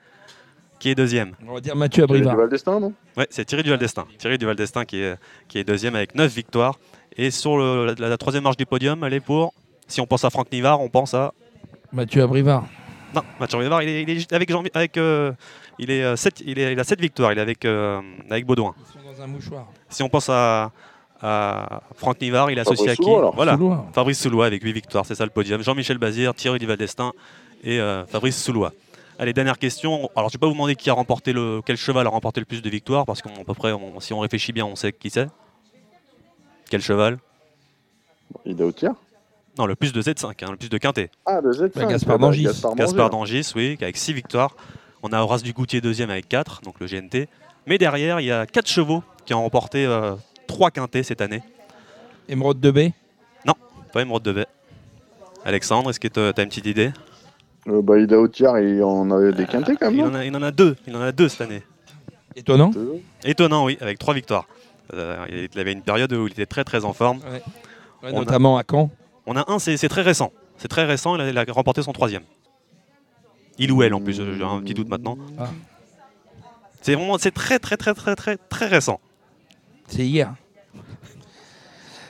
qui est deuxième. On va dire Mathieu Thierry Abrivard. Duval d'Estaing, non? Ouais, c'est Thierry Duval d'Estaing. Thierry Duval d'Estaing qui est, qui est deuxième avec 9 victoires. Et sur le- la, la troisième marche du podium, elle est pour. Si on pense à Franck Nivard, on pense à. Mathieu Abrivard. Non, Mathieu Nivard, il est, il est juste avec Jean. Avec, euh, il, est, euh, sept- il, est- il a 7 victoires. Il est avec, euh, avec Baudouin. Ils sont dans un mouchoir. Si on pense à, à Franck Nivard, il est associé Fabrice à qui Soulois, alors. Voilà, Soulois. Fabrice Soulois avec 8 victoires, c'est ça le podium. Jean-Michel Bazir, Thierry Duval d'Estaing et euh, Fabrice Soulois. Allez, dernière question. Alors, je vais pas vous demander qui a remporté le, quel cheval a remporté le plus de victoires, parce qu'à peu près, on- si on réfléchit bien, on sait qui c'est. Quel cheval? Il est au tiers. Non, le plus de Z5, hein, le plus de quintet. Ah, le Z5. Bah, Gaspard ah bah, Dangis. Gaspard Gaspard Dangis. Dangis, oui, avec 6 victoires. On a Horace du Goutier deuxième avec 4, donc le GNT. Mais derrière, il y a 4 chevaux qui ont remporté 3 quintets cette année. Émeraude de Baie? Pas Émeraude de Baie. Alexandre, est-ce que tu as une petite idée? Euh, bah, il est au tiers et on avait des quintés quand il même. en, a, il en a deux. Il en a deux cette année. Étonnant. non Étonnant, oui, avec trois victoires. Euh, il avait une période où il était très très en forme. Ouais, a- notamment à Caen. On a un, c'est c'est très récent. C'est très récent, il a, il a remporté son troisième. Il ou elle en plus, j'ai un petit doute maintenant. Ah. C'est vraiment, c'est très très très très très très récent. C'est hier.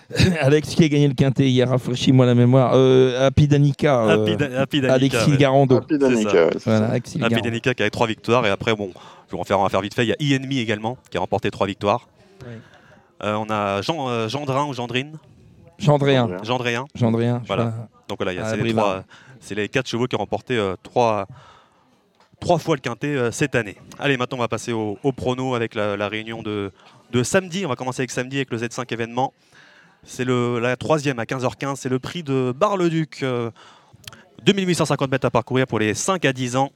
Alex qui a gagné le quintet hier, rafraîchis-moi la mémoire. Euh, Happy Danica. euh, Happy Da- Happy Danica, Alexis ouais. Garando. Happy c'est ça. Danica, ouais, c'est Voilà, ça. Alexis Happy Garando. Danica qui avait trois victoires et après bon, je vais en faire, on va faire vite fait. Il y a INMI également qui a remporté trois victoires. Ouais. Euh, on a Jean, euh, Gendrin ou Gendrine, Gendréen. Gendréen. Gendréen. Voilà. Donc voilà, a- Ah, c'est les, Brivard. trois- c'est les quatre chevaux qui ont remporté euh, trois, trois fois le quintet euh, cette année. Allez, maintenant on va passer au, au prono avec la, réunion de, samedi. On va commencer avec samedi avec le Z5 événement. C'est la troisième à 15h15. C'est le prix de Bar-le-Duc. euh, 2850 mètres à parcourir pour les 5 à 10 ans.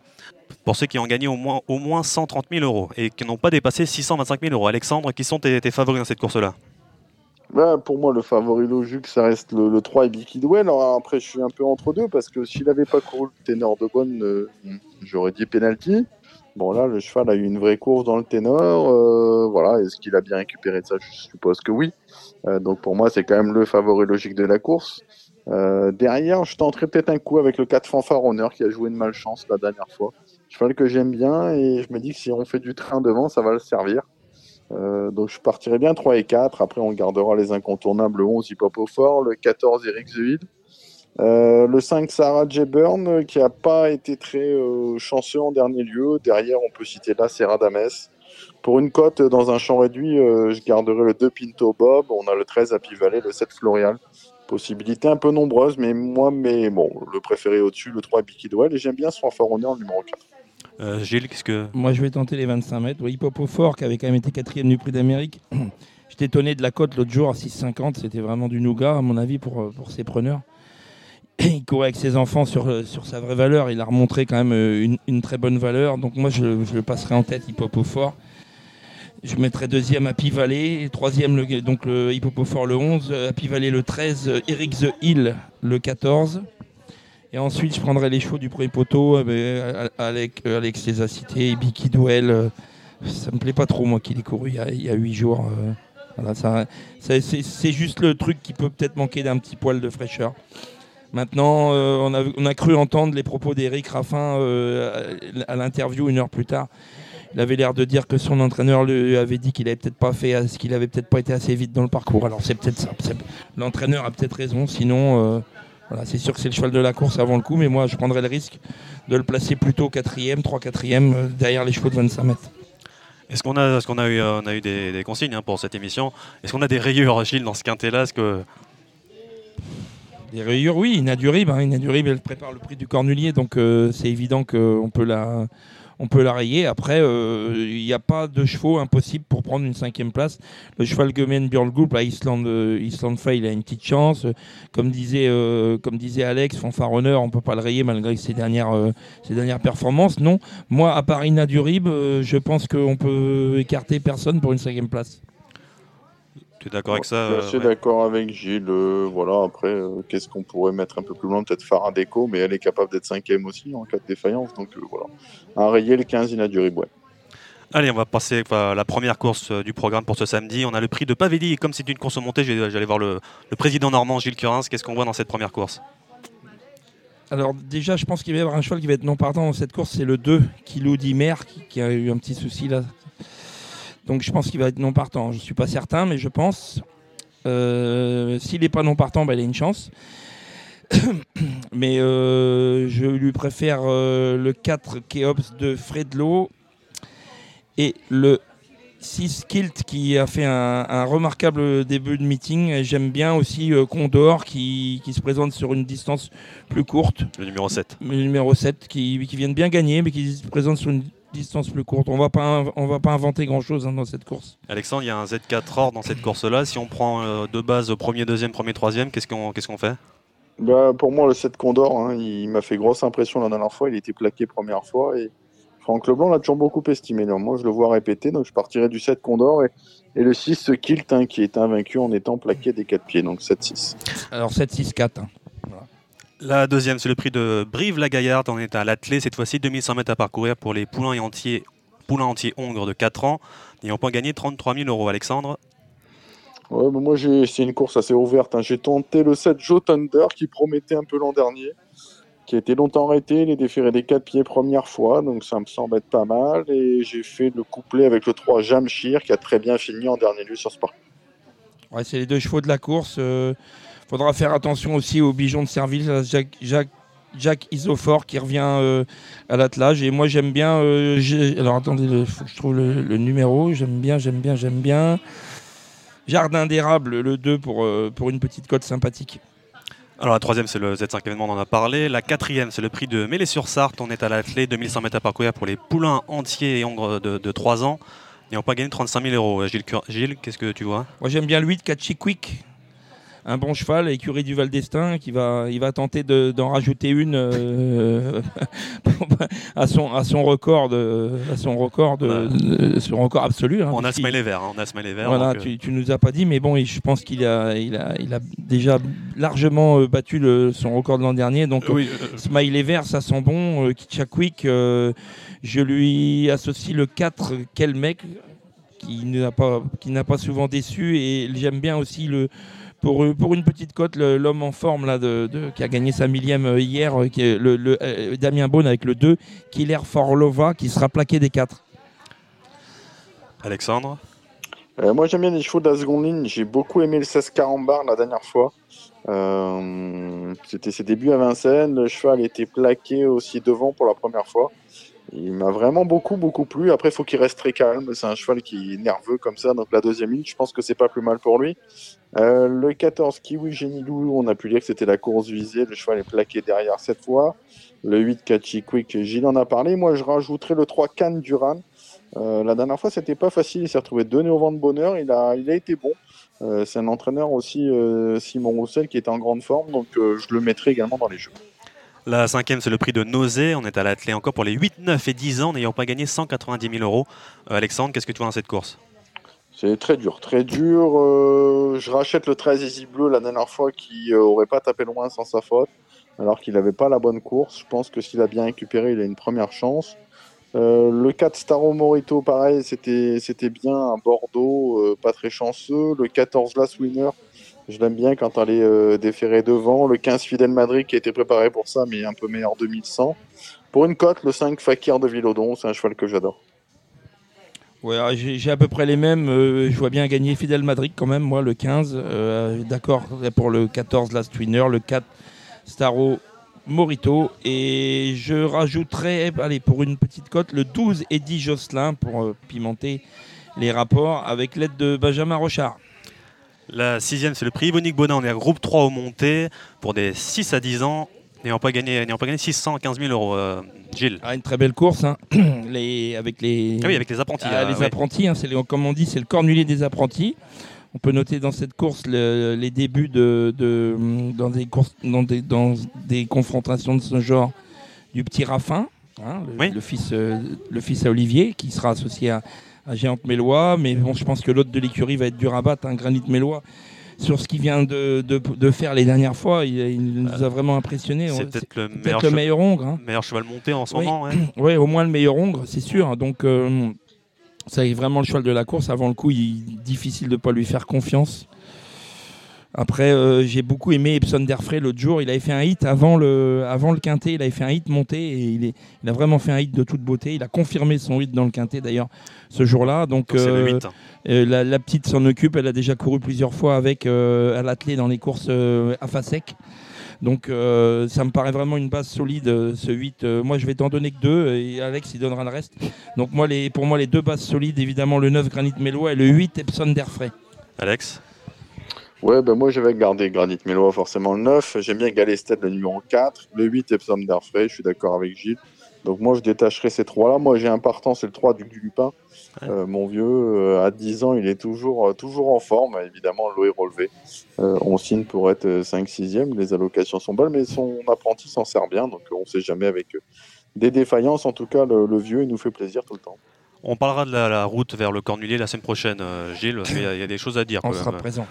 Pour ceux qui ont gagné au moins, au moins 130 000 euros et qui n'ont pas dépassé 625 000 euros. Alexandre, qui sont tes favoris dans cette course-là? Bah, pour moi, le favori logique, ça reste le, le 3 et Bikidwell. Après, je suis un peu entre deux parce que s'il n'avait pas couru le ténor de bonne, euh, j'aurais dit penalty. Bon, là, le cheval a eu une vraie course dans le ténor. euh, voilà, est-ce qu'il a bien récupéré de ça? Je suppose que oui. Euh, donc pour moi, c'est quand même le favori logique de la course. Derrière, je tenterai peut-être un coup avec le 4 fanfare honneur qui a joué une malchance la dernière fois. Cheval que j'aime bien et je me dis que si on fait du train devant, ça va le servir. Euh, donc je partirai bien 3 et 4. Après, on gardera les incontournables le 11 Hip Hop au fort, le 14 Eric Zuid, euh, le 5 Sarah J. Byrne euh, qui n'a pas été très euh, chanceux en dernier lieu. Derrière, on peut citer là Serra Dames. Pour une cote euh, dans un champ réduit, je garderai le 2 Pinto Bob. On a le 13 Happy Valley, le 7 Florial. Possibilités un peu nombreuses, mais moi, mais bon, le préféré au-dessus, le 3 Bikidwell. Et j'aime bien son fanfare honneur numéro 4. Euh, Gilles, qu'est-ce que. Moi, je vais tenter les 25 mètres. Oui, fort, qui avait quand même été quatrième du prix d'Amérique. J'étais étonné de la cote l'autre jour à 6,50. C'était vraiment du nougat, à mon avis, pour, euh, pour ses preneurs. il courait avec ses enfants sur, euh, sur sa vraie valeur. Il a remontré quand même une, une très bonne valeur. Donc, moi, je, je le passerai en tête, fort. Je mettrai deuxième Happy Valley, troisième le, donc le Hip Hop au fort le 11, euh, Happy Valley le 13, euh, Eric The Hill le 14. Et ensuite, je prendrai les chevaux du premier poteau euh, avec euh, Alex les a cités, Biki euh, ça me plaît pas trop, moi, qu'il ait couru il y a, 8 jours. euh, c'est juste le truc qui peut peut-être manquer d'un petit poil de fraîcheur. Maintenant, euh, on, a, cru entendre les propos d'Éric Raffin euh, à, l'interview une heure plus tard. Il avait l'air de dire que son entraîneur lui avait dit qu'il avait peut-être pas fait, qu'il avait peut-être pas été assez vite dans le parcours. Alors c'est peut-être ça. L'entraîneur a peut-être raison. Sinon, euh, voilà, c'est sûr que c'est le cheval de la course avant le coup, mais moi je prendrais le risque de le placer plutôt quatrième, 3 quatrième, euh, derrière les chevaux de 25 mètres. Est-ce qu'on a, qu'on a eu, euh, on a eu des, des consignes hein, pour cette émission? Est-ce qu'on a des rayures, Gilles, dans ce quintet-là? Que... Des rayures, oui, Inadurib. Hein, Inadurib, elle prépare le prix du Cornulier, donc euh, c'est évident qu'on peut la, on peut la rayer. Après, euh, il n'y a pas de chevaux impossible pour prendre une cinquième place. Le cheval Gemen Group à Island, euh, il a une petite chance. Comme disait, euh, comme disait Alex, on ne peut pas le rayer malgré ses dernières, ses dernières performances. Non, moi, à Paris Nadurib, je pense qu'on peut écarter personne pour une cinquième place. Tu es d'accord avec ça Je suis d'accord avec Gilles. voilà, après, qu'est-ce qu'on pourrait mettre un peu plus loin? Peut-être Faradeco, mais elle est capable d'être cinquième aussi en cas de défaillance. Donc voilà. Un rayé le 15 Inadurib, ouais. Allez, on va passer à la première course euh, du programme pour ce samedi. On a le prix de Pavelli. Comme c'est une course montée, j'allais voir le, président normand Gilles Curins. Qu'est-ce qu'on voit dans cette première course? Alors déjà, je pense qu'il va y avoir un cheval qui va être non partant dans cette course, c'est le 2, Kilo Dimer, qui, qui, a eu un petit souci là. Donc je pense qu'il va être non partant. Je ne suis pas certain, mais je pense. Euh, s'il n'est pas non partant, bah, il a une chance. mais euh, je lui préfère le 4 Keops de Fredlo et le 6 Kilt qui a fait un, remarquable début de meeting. J'aime bien aussi euh, Condor qui, se présente sur une distance plus courte. Le numéro 7. Le numéro 7 qui, qui vient de bien gagner mais qui se présente sur une distance plus courte. On va pas on va pas inventer grand chose hein, dans cette course. Alexandre, il y a un Z4 or dans cette course-là. Si on prend euh, de base au premier, deuxième, premier, troisième, qu'est-ce qu'on qu'est-ce qu'on fait? Bah, Pour moi, le 7 Condor, hein, il m'a fait grosse impression la dernière fois. Il était plaqué première fois et Franck Leblanc l'a toujours beaucoup estimé. moi, je le vois répéter, donc je partirai du 7 Condor et, et le 6 Kilt, hein, qui est invaincu en étant plaqué des 4 pieds, donc 7-6. Alors 7-6-4. La deuxième, c'est le prix de Brive-la-Gaillarde. On est à l'attelé, cette fois-ci 2100 mètres à parcourir pour les poulains et entiers, poulains entiers hongres de 4 ans. Ont pas gagné 33 000 euros, Alexandre? Ouais, moi, c'est une course assez ouverte. Hein. J'ai tenté le 7 Joe Thunder qui promettait un peu l'an dernier qui a été longtemps arrêté. Il est déféré des 4 pieds première fois, donc ça me semble être pas mal. Et j'ai fait le couplet avec le 3 Jamshir qui a très bien fini en dernier lieu sur ce parc. Ouais, c'est les deux chevaux de la course. Euh, faudra faire attention aussi aux bijoux de service. Jacques, Jacques, Jacques Isofort qui revient euh, à l'attelage. Et moi j'aime bien. Euh, alors attendez, il faut que je trouve le, numéro. J'aime bien, j'aime bien, j'aime bien. Jardin d'érable, le 2 pour, pour une petite cote sympathique. Alors la troisième c'est le Z5 événement, on en a parlé. La quatrième c'est le prix de Mêlée-sur-Sarthe. On est à l'athlée, 2100 mètres à parcourir pour les poulains entiers et hongres de, de 3 ans. On peut gagner 35 000 euros. Gilles, Gilles qu'est-ce que tu vois? Moi j'aime bien le 8 Catchy Quick un bon cheval, écurie du Val d'Estaing, qui va, il va tenter d'en rajouter une euh, à, son, à son record, de, à son record, de, son record absolu. Hein, on a Smiley Vert, hein, on a Smiley Vert. Voilà, tu, tu, nous as pas dit, mais bon, je pense qu'il a, il a, il a déjà largement euh, battu le, son record de l'an dernier. Donc, oui, euh, Smiley Vert, ça sent bon. Euh, je lui associe le 4 Quel mec qui n'a pas, qui n'a pas souvent déçu et j'aime bien aussi le pour, euh, pour une petite cote, l'homme en forme là, de, qui a gagné sa millième euh, hier, euh, qui est le, Damien Beaune avec le 2, Killer Forlova, qui sera plaqué des 4. Alexandre Moi j'aime bien les chevaux de la seconde ligne. J'ai beaucoup aimé le 16 Carambar la dernière fois. C'était ses débuts à Vincennes. Le cheval était plaqué aussi devant pour la première fois. Il m'a vraiment beaucoup, beaucoup plu. Après, il faut qu'il reste très calme. C'est un cheval qui est nerveux comme ça. Donc, la deuxième ligne, je pense que c'est pas plus mal pour lui. Euh, le 14, Kiwi Genilou, on a pu dire que c'était la course visée. Le cheval est plaqué derrière cette fois. Le 8, Kachi Quick, Gilles en a parlé. Moi, je rajouterais le 3, Cannes Duran. Euh, la dernière fois, c'était pas facile. Il s'est retrouvé donné au vent de bonheur. Il a, été bon. Euh, c'est un entraîneur aussi, Simon Roussel, qui est en grande forme. Donc, je le mettrai également dans les jeux. La cinquième, c'est le prix de Nausée. On est à l'athlée encore pour les 8, 9 et 10 ans, n'ayant pas gagné 190 000 euros. Euh, Alexandre, qu'est-ce que tu vois dans cette course? C'est très dur, très dur. Euh, je rachète le 13 Easy Bleu la dernière fois qui euh, pas tapé loin sans sa faute, alors qu'il n'avait pas la bonne course. Je pense que s'il a bien récupéré, il a une première chance. le 4 Staro Morito, pareil, c'était bien un Bordeaux, pas très chanceux. Le 14 Last Winner, je l'aime bien quand elle est euh, déférée devant. Le 15 Fidel Madrid qui a été préparé pour ça, mais un peu meilleur 2100. Pour une cote, le 5 Fakir de Villodon, c'est un cheval que j'adore. Ouais, ah, j'ai à peu près les mêmes. Euh, je vois bien gagner Fidel Madrid quand même, moi, le 15. Euh, d'accord pour le 14 Last Winner, le 4 Staro Morito. Et je rajouterai, allez, pour une petite cote, le 12 Eddie Josselin pour pimenter les rapports avec l'aide de Benjamin Rochard. La sixième, c'est le prix Yvonique Bonin. On est à groupe 3 au monté pour des 6 à 10 ans. N'ayant pas gagné, n'ayant pas gagné 615 000 euros, euh, Gilles. Ah, une très belle course, hein. les, avec les, Ah oui, avec les apprentis. Ah, là, les oui. apprentis, hein, les- comme on dit, c'est le cornulier des apprentis. On peut noter dans cette course le- les débuts de, de- dans, des courses, dans, des, dans des confrontations de ce genre du petit Raffin, hein, le, Oui. le fils, euh, le fils à Olivier, qui sera associé à, à Géante Mélois. Mais bon, je pense que l'autre de l'écurie va être dur à battre, un Granit Mélois. Sur ce qu'il vient de, de- de faire les dernières fois, il, il nous a vraiment impressionné. C'est peut-être le, meilleur, le che- meilleur hongre. hein. meilleur cheval monté en ce Oui. moment. Oui, au moins le meilleur hongre, c'est sûr. Donc, euh, ça est vraiment le cheval de la course. Avant le coup, il est difficile de ne pas lui faire confiance. Après, euh, j'ai beaucoup aimé Epson Derfray l'autre jour. Il avait fait un hit avant le, avant le quintet. Il avait fait un hit monté et il, est, il a vraiment fait un hit de toute beauté. Il a confirmé son hit dans le quintet d'ailleurs ce jour-là. Donc, le euh, 8. euh, la, la petite s'en occupe. Elle a déjà couru plusieurs fois avec à l'attelé dans les courses à Fasec. Donc euh, ça me paraît vraiment une base solide, euh, ce 8. Euh, moi, je vais t'en donner que deux et Alex, il donnera le reste. Donc moi, les, pour moi, les deux bases solides, évidemment, le 9 Granit Mélois et le 8 Epson d'Airfray. Alex? Ouais, ben moi j'avais gardé Granit Mélois forcément le 9. J'aime bien Galested le numéro 4. Le 8 Epsom d'Airfray, je suis d'accord avec Gilles. Donc moi je détacherai ces trois-là. Moi j'ai un partant, c'est le 3 du Lupin. Ouais. Euh, mon vieux, euh, à 10 ans, il est toujours, euh, toujours en forme. Évidemment, l'eau est relevée. Euh, on signe pour être 5-6e. Les allocations sont bonnes, mais son apprenti s'en sert bien. Donc on ne sait jamais avec eux. Des défaillances, en tout cas, le, le vieux, il nous fait plaisir tout le temps. On parlera de la, la route vers le Cornulier la semaine prochaine, Gilles, y, il y a des choses à dire. On quand sera même. présent.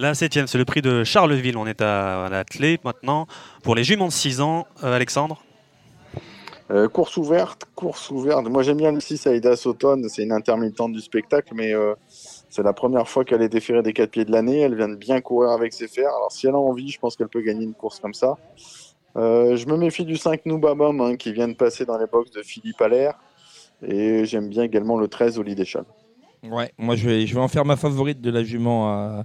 La septième, c'est le prix de Charleville. On est à, à l'attelé maintenant. Pour les juments de 6 ans, euh, Alexandre Euh, course ouverte, course ouverte. Moi j'aime bien le 6 Aïda Sauton, c'est une intermittente du spectacle, mais euh, c'est la première fois qu'elle est déférée des 4 pieds de l'année. Elle vient de bien courir avec ses fers. Alors si elle a envie, je pense qu'elle peut gagner une course comme ça. Euh, je me méfie du 5 Noubabam hein, qui vient de passer dans les box de Philippe Allaire. Et j'aime bien également le 13 Oli Deschal. Ouais, moi je vais, je vais en faire ma favorite de la jument à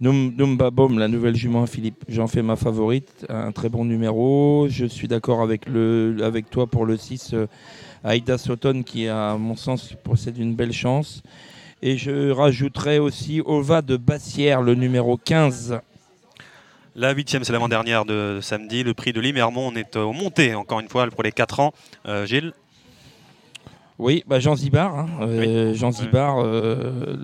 Noum- Noumbabom, la nouvelle jument Philippe. J'en fais ma favorite, un très bon numéro. Je suis d'accord avec, avec toi pour le 6, euh, Aïda Sauton, qui à mon sens possède une belle chance. Et je rajouterai aussi Ova de Bassière, le numéro 15. La huitième, c'est l'avant-dernière de, de samedi. Le prix de Limermont, on est euh, au monté, encore une fois, pour les 4 ans. Euh, Gilles Oui, bah Jean Zibar, hein, euh, Jean Zibar, euh,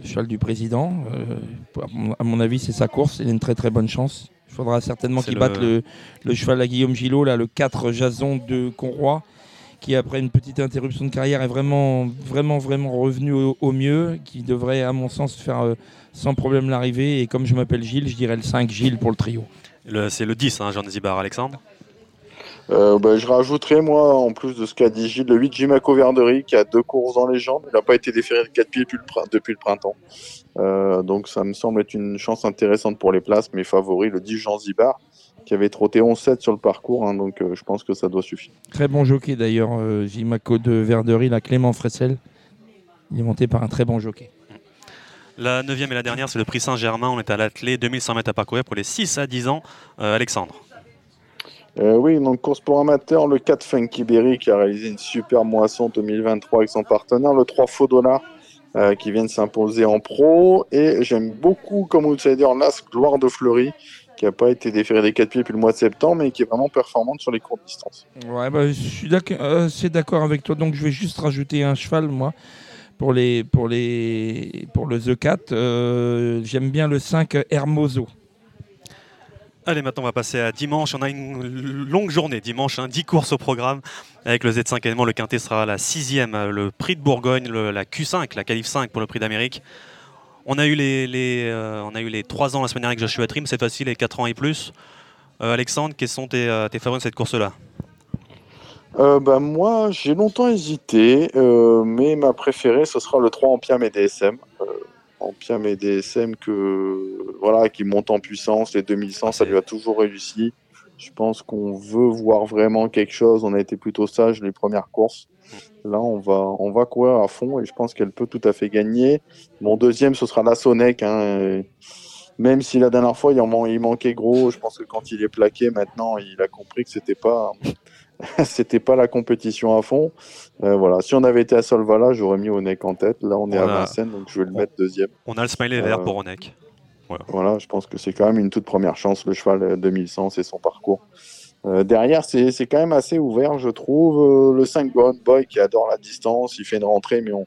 le cheval du président. euh, à mon- avis, c'est sa course. Il a une très très bonne chance. Il faudra certainement qu'il le- batte le, le cheval à Guillaume Gillot, là, le 4 Jason de Conroy, qui après une petite interruption de carrière est vraiment vraiment vraiment revenu au, au mieux, qui devrait à mon sens faire euh, sans problème l'arrivée. Et comme je m'appelle Gilles, je dirais le 5 Gilles pour le trio. Le- C'est le 10, hein, Jean Zibar, Alexandre? Euh, bah, je rajouterai, moi, en plus de ce qu'a dit Gilles, le 8 Jimaco Verdery qui a deux courses dans les jambes. Il n'a pas été déféré de 4 pieds depuis le, prin- depuis le printemps. Euh, donc ça me semble être une chance intéressante pour les places. Mes favoris, le 10 Jean Zibar, qui avait trotté 11-7 sur le parcours. hein, donc euh, je pense que ça doit suffire. Très bon jockey d'ailleurs, euh, Jimaco de Verdery, la Clément Fressel. Il est monté par un très bon jockey. La neuvième et la dernière, c'est le prix Saint-Germain. On est à l'attelé, 2100 mètres à parcourir pour les 6 à 10 ans. Euh, Alexandre. Euh, oui, donc course pour amateurs, le 4 Funky Berry qui a réalisé une super moisson 2023 avec son partenaire, le 3 Faux euh, qui vient de s'imposer en pro. Et j'aime beaucoup, comme outsider, l'As Gloire de Fleury qui n'a pas été déféré des 4 pieds depuis le mois de septembre mais qui est vraiment performante sur les courtes distances. Ouais, bah, je suis d'accord, avec toi. Donc, je vais juste rajouter un cheval, moi, pour, les, pour, les, pour le The 4. Euh, J'aime bien le 5 Hermoso. Allez, maintenant on va passer à dimanche. On a une longue journée dimanche, hein, 10 courses au programme. Avec le Z5 également, le Quintet sera la sixième. Le prix de Bourgogne, la Q5, la Qualif 5 pour le prix d'Amérique. On a eu les, euh, on a eu les 3 ans la semaine dernière avec Joshua Trim, cette fois-ci les 4 ans et plus. Euh, Alexandre, quels sont tes, euh, favoris de cette course-là? Bah, moi, j'ai longtemps hésité, mais ma préférée, ce sera le 3 Ampiam et Euh, Ampiam et DSM que, voilà, qui monte en puissance. Les 2100, ça lui a toujours réussi. Je pense qu'on veut voir vraiment quelque chose. On a été plutôt sage les premières courses. Là, on va, on va courir à fond et je pense qu'elle peut tout à fait gagner. Mon deuxième, ce sera la Sonnec. Hein, même si la dernière fois, il, en man- il manquait gros, je pense que quand il est plaqué, maintenant, il a compris que c'était pas, c'était pas la compétition à fond. Euh, voilà. Si on avait été à Solvala, j'aurais mis Onek en tête. Là, on est à Voilà. Vincennes, donc je vais le mettre deuxième. On a le smiley vert Euh, pour Onek. Voilà, je pense que c'est quand même une toute première chance. Le cheval euh, 2100, c'est son parcours. Euh, derrière, c'est c'est quand même assez ouvert, je trouve. Euh, le 5 Gone Boy qui adore la distance, il fait une rentrée, mais on,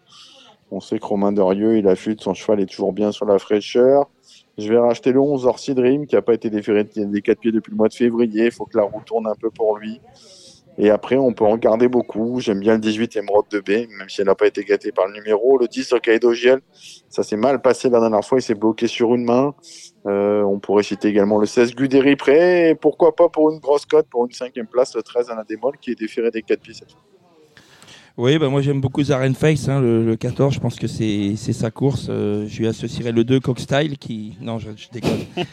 on sait que Romain Derieux, il affûte, son cheval est toujours bien sur la fraîcheur. Je vais racheter le 11 Orsi Dream qui n'a pas été déféré des 4 pieds depuis le mois de février. Il faut que la roue tourne un peu pour lui. Et après, on peut en garder beaucoup. J'aime bien le 18 Emerald de B, même si elle n'a pas été gâtée par le numéro. Le 10 Hokkaido Giel, ça s'est mal passé la dernière fois. Il s'est bloqué sur une main. Euh, on pourrait citer également le 16 Guderi Pré. Et pourquoi pas pour une grosse cote, pour une cinquième place, le 13 Anadémol qui est déféré des 4 pieds. Oui, bah moi j'aime beaucoup Zaren Face, hein, le, le 14, je pense que c'est c'est sa course. Euh, je lui associerai le 2 Cockstyle qui. Non, je, je déconne.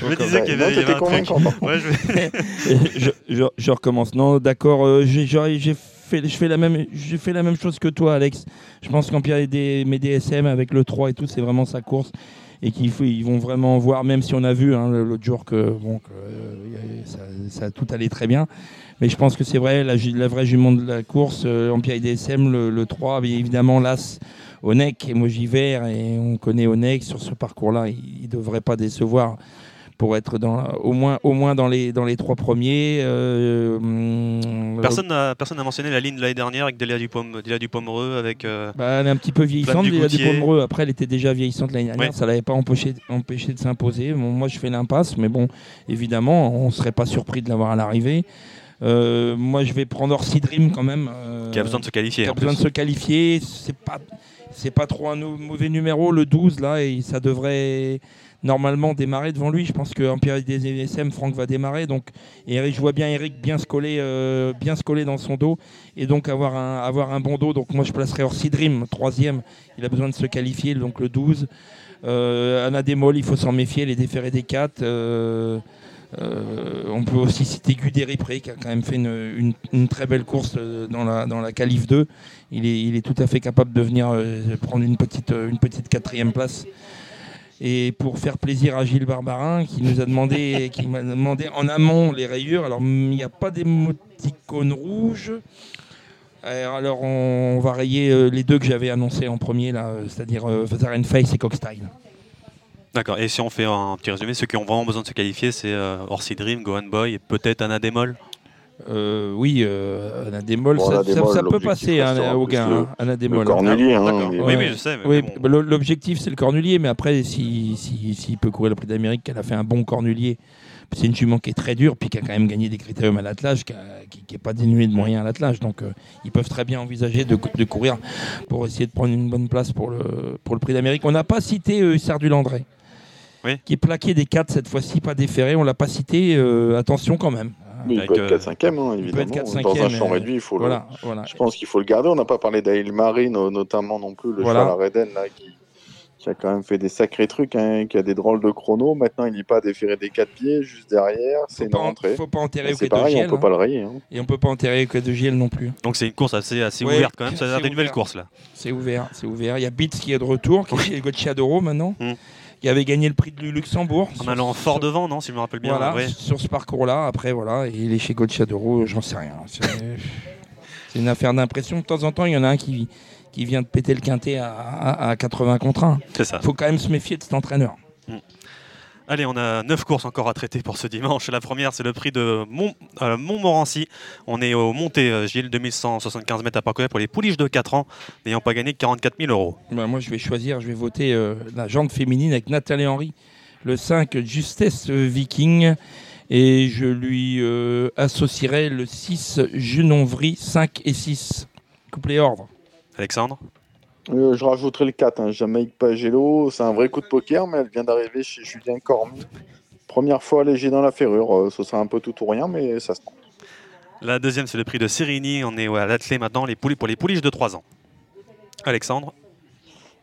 Je me disais qu'il y avait, il y avait un truc. Ouais, je- je, je, je recommence. Non, d'accord, euh, j'ai fait, je fais la même, j'ai fait la même chose que toi, Alex. Je pense qu'Empire et des, mes DSM avec le 3 et tout, c'est vraiment sa course. Et qu'ils vont vraiment voir, même si on a vu hein, l'autre jour que, bon, que euh, ça, tout allait très bien. Mais je pense que c'est vrai, la, vraie jument de la course, euh, Empire et DSM, le, le 3, mais évidemment, l'As, Onek, et vais, et on connaît Onek sur ce parcours-là, il ne devrait pas décevoir pour être dans, au, moins, au moins dans les, dans les trois premiers. euh, hum, Personne n'a personne mentionné la ligne de l'année dernière avec Delia Dupom, Delia Dupomereux avec. euh, Bah, elle est un petit peu vieillissante, Flamme du il a des Gautier. pomereux. Après, elle était déjà vieillissante l'année dernière, Ouais. ça l'avait pas empêché, empêché de s'imposer. Bon, moi, je fais l'impasse, mais bon, évidemment, on serait pas surpris de l'avoir à l'arrivée. Euh, moi, je vais prendre Orsi Dream quand même. euh, qui a besoin de se qualifier. qui a besoin plus. de se qualifier. C'est pas, c'est pas trop un mauvais numéro, le 12, là, et ça devrait normalement démarrer devant lui. Je pense que Empire des ESM, Franck va démarrer. Donc, je vois bien Eric bien se coller, euh, bien dans son dos, et donc avoir un, avoir un bon dos. Donc, moi, je placerai Orsi Dream, troisième. Il a besoin de se qualifier, donc le 12. Euh, Anna Demol, il faut s'en méfier, les déférés des 4. euh, on peut aussi citer Guderi Pré qui a quand même fait une, une- très belle course dans la, dans la qualif 2. Il est, il est tout à fait capable de venir prendre une petite, une petite quatrième place. Et pour faire plaisir à Gilles Barbarin, qui nous a demandé, qui m'a demandé en amont les rayures. Alors il n'y a pas d'émoticône rouge. Euh, Alors on va rayer euh, les deux que j'avais annoncés en premier là, euh, c'est-à-dire Zaren Face et Cockstyle. D'accord. Et si on fait un petit résumé, ceux qui ont vraiment besoin de se qualifier, c'est Orsi Dream, Gohan Boy et peut-être Anna Demol. Euh, oui, euh, Anna Demol, Bon, ça, peut passer hein, au gain, le- hein, Anna Le Demol. Cornulier, hein, Oui, oui, je sais. Oui, bon. l'objectif c'est le cornulier, mais après, s'il si, s'il peut courir le prix d'Amérique, qu'elle a fait un bon cornulier, c'est une jument qui est très dure, puis qui a quand même gagné des critériums à l'attelage, qui n'est pas dénué de moyens à l'attelage. Donc, euh, ils peuvent très bien envisager de, de courir pour essayer de prendre une bonne place pour le, pour le prix d'Amérique. On n'a pas cité euh, Hussard du Landré, Oui. qui est plaqué des 4 cette fois-ci, pas déféré. On l'a pas cité, euh, attention quand même. Il peut être euh, 4-5e, hein, il peut être évidemment. 4-5e, Dans un champ euh, réduit, il faut le- Voilà. Je pense qu'il faut le garder. On n'a pas parlé d'Aïl Marie, no- notamment non plus, le Voilà. cheval à Reden, là, qui, qui a quand même fait des sacrés trucs, hein, qui a des drôles de chrono. Maintenant, il n'est pas déféré des quatre pieds, juste derrière. C'est une rentrée. faut pas enterrer C'est pareil, on Giel, peut hein. pas le rayer. hein. Et on peut pas enterrer au quai de Giel non plus. Donc c'est une course assez, assez Ouais, ouverte quand même. Ça a l'air c'est des nouvelles ouvert. courses là. C'est ouvert, c'est ouvert. Il y a Beats qui est de retour, qui est chez Gocciadoro maintenant, Hmm. Qui avait gagné le prix de Luxembourg. En allant fort sur- devant, non Si je me rappelle bien. Voilà, ouais. sur ce parcours-là. Après, voilà, et il est chez Gocciadoro, j'en sais rien. C'est une affaire d'impression. De temps en temps, il y en a un qui, qui vient de péter le quintet à, à- à 80 contre 1. C'est ça. Il faut quand même se méfier de cet entraîneur. Allez, on a 9 courses encore à traiter pour ce dimanche. La première, c'est le prix de Mont, euh, Montmorency. On est au Monté, euh, Gilles, 2175 mètres à parcourir pour les pouliches de 4 ans, n'ayant pas gagné que 44 000 euros. Bah, moi, je vais choisir, je vais voter euh, la jante féminine avec Nathalie Henry, le 5 Justesse Viking. Et je lui euh, associerai le 6 Junonvry 5 et 6. Couplet ordre. Alexandre? Euh, je rajouterai le 4, hein, Jamaïque Pagelo. C'est un vrai coup de poker, mais elle vient d'arriver chez Julien Cornu. Première fois léger dans la ferrure. Euh, ce sera un peu tout ou rien, mais ça se tente. La deuxième, c'est le prix de Sirini. On est à l'attelé maintenant les poulies, pour les pouliches de 3 ans. Alexandre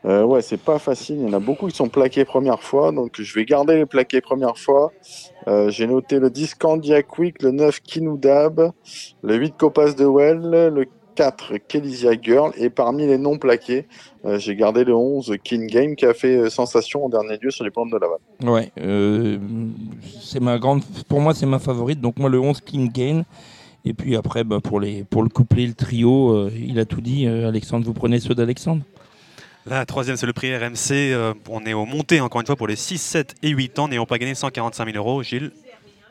Euh, ouais, c'est pas facile. Il y en a beaucoup qui sont plaqués première fois. Donc, je vais garder les plaqués première fois. Euh, J'ai noté le 10 Candia Quick, le 9 Kinoudab, le 8 Copas de Well, le 4 Kellysia Girl. Et parmi les non plaqués, euh, j'ai gardé le 11 King Game qui a fait euh, sensation en dernier lieu sur les plantes de Laval. Ouais, euh, c'est ma grande, pour moi c'est ma favorite. Donc moi le 11 King Gain. Et puis après bah, pour les pour le couplet, le trio, euh, il a tout dit. Euh, Alexandre, vous prenez ceux d'Alexandre. La troisième, c'est le prix RMC. Euh, on est au Monté, encore une fois, pour les 6, 7 et 8 ans, n'ayant pas gagné 145 000 euros. Gilles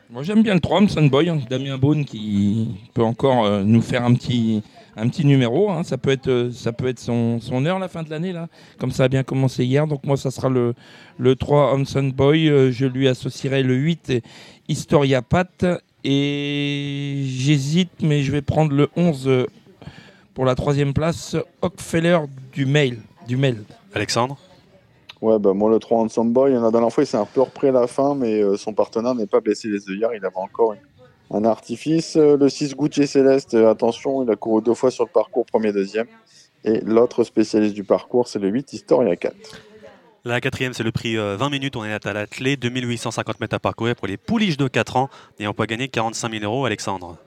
Moi j'aime bien le 3, Sunboy, hein, Damien Beaune qui peut encore euh, nous faire un petit, un petit numéro. hein. Ça peut être, euh, ça peut être son, son heure la fin de l'année, là, comme ça a bien commencé hier. Donc moi ça sera le, le 3 Hanson Boy. Euh, je lui associerai le 8 euh, Historia Pat. Et j'hésite, mais je vais prendre le 11 euh, pour la troisième place, Hockfeller du Mail. Du mail. Alexandre? Ouais, bah moi le 3 Handsome Boy, la dernière fois il s'est un peu repris à la fin, mais son partenaire n'est pas blessé les œillères, il avait encore une- un artifice. Euh, le 6 Gucci Céleste, euh, attention, il a couru deux fois sur le parcours, premier, deuxième. Et l'autre spécialiste du parcours, c'est le 8 Historia 4. La quatrième, c'est le prix euh, 20 minutes. On est à l'athlée, 2850 mètres à parcourir pour les pouliches de 4 ans, n'ayant pas gagné 45 000 euros. Alexandre.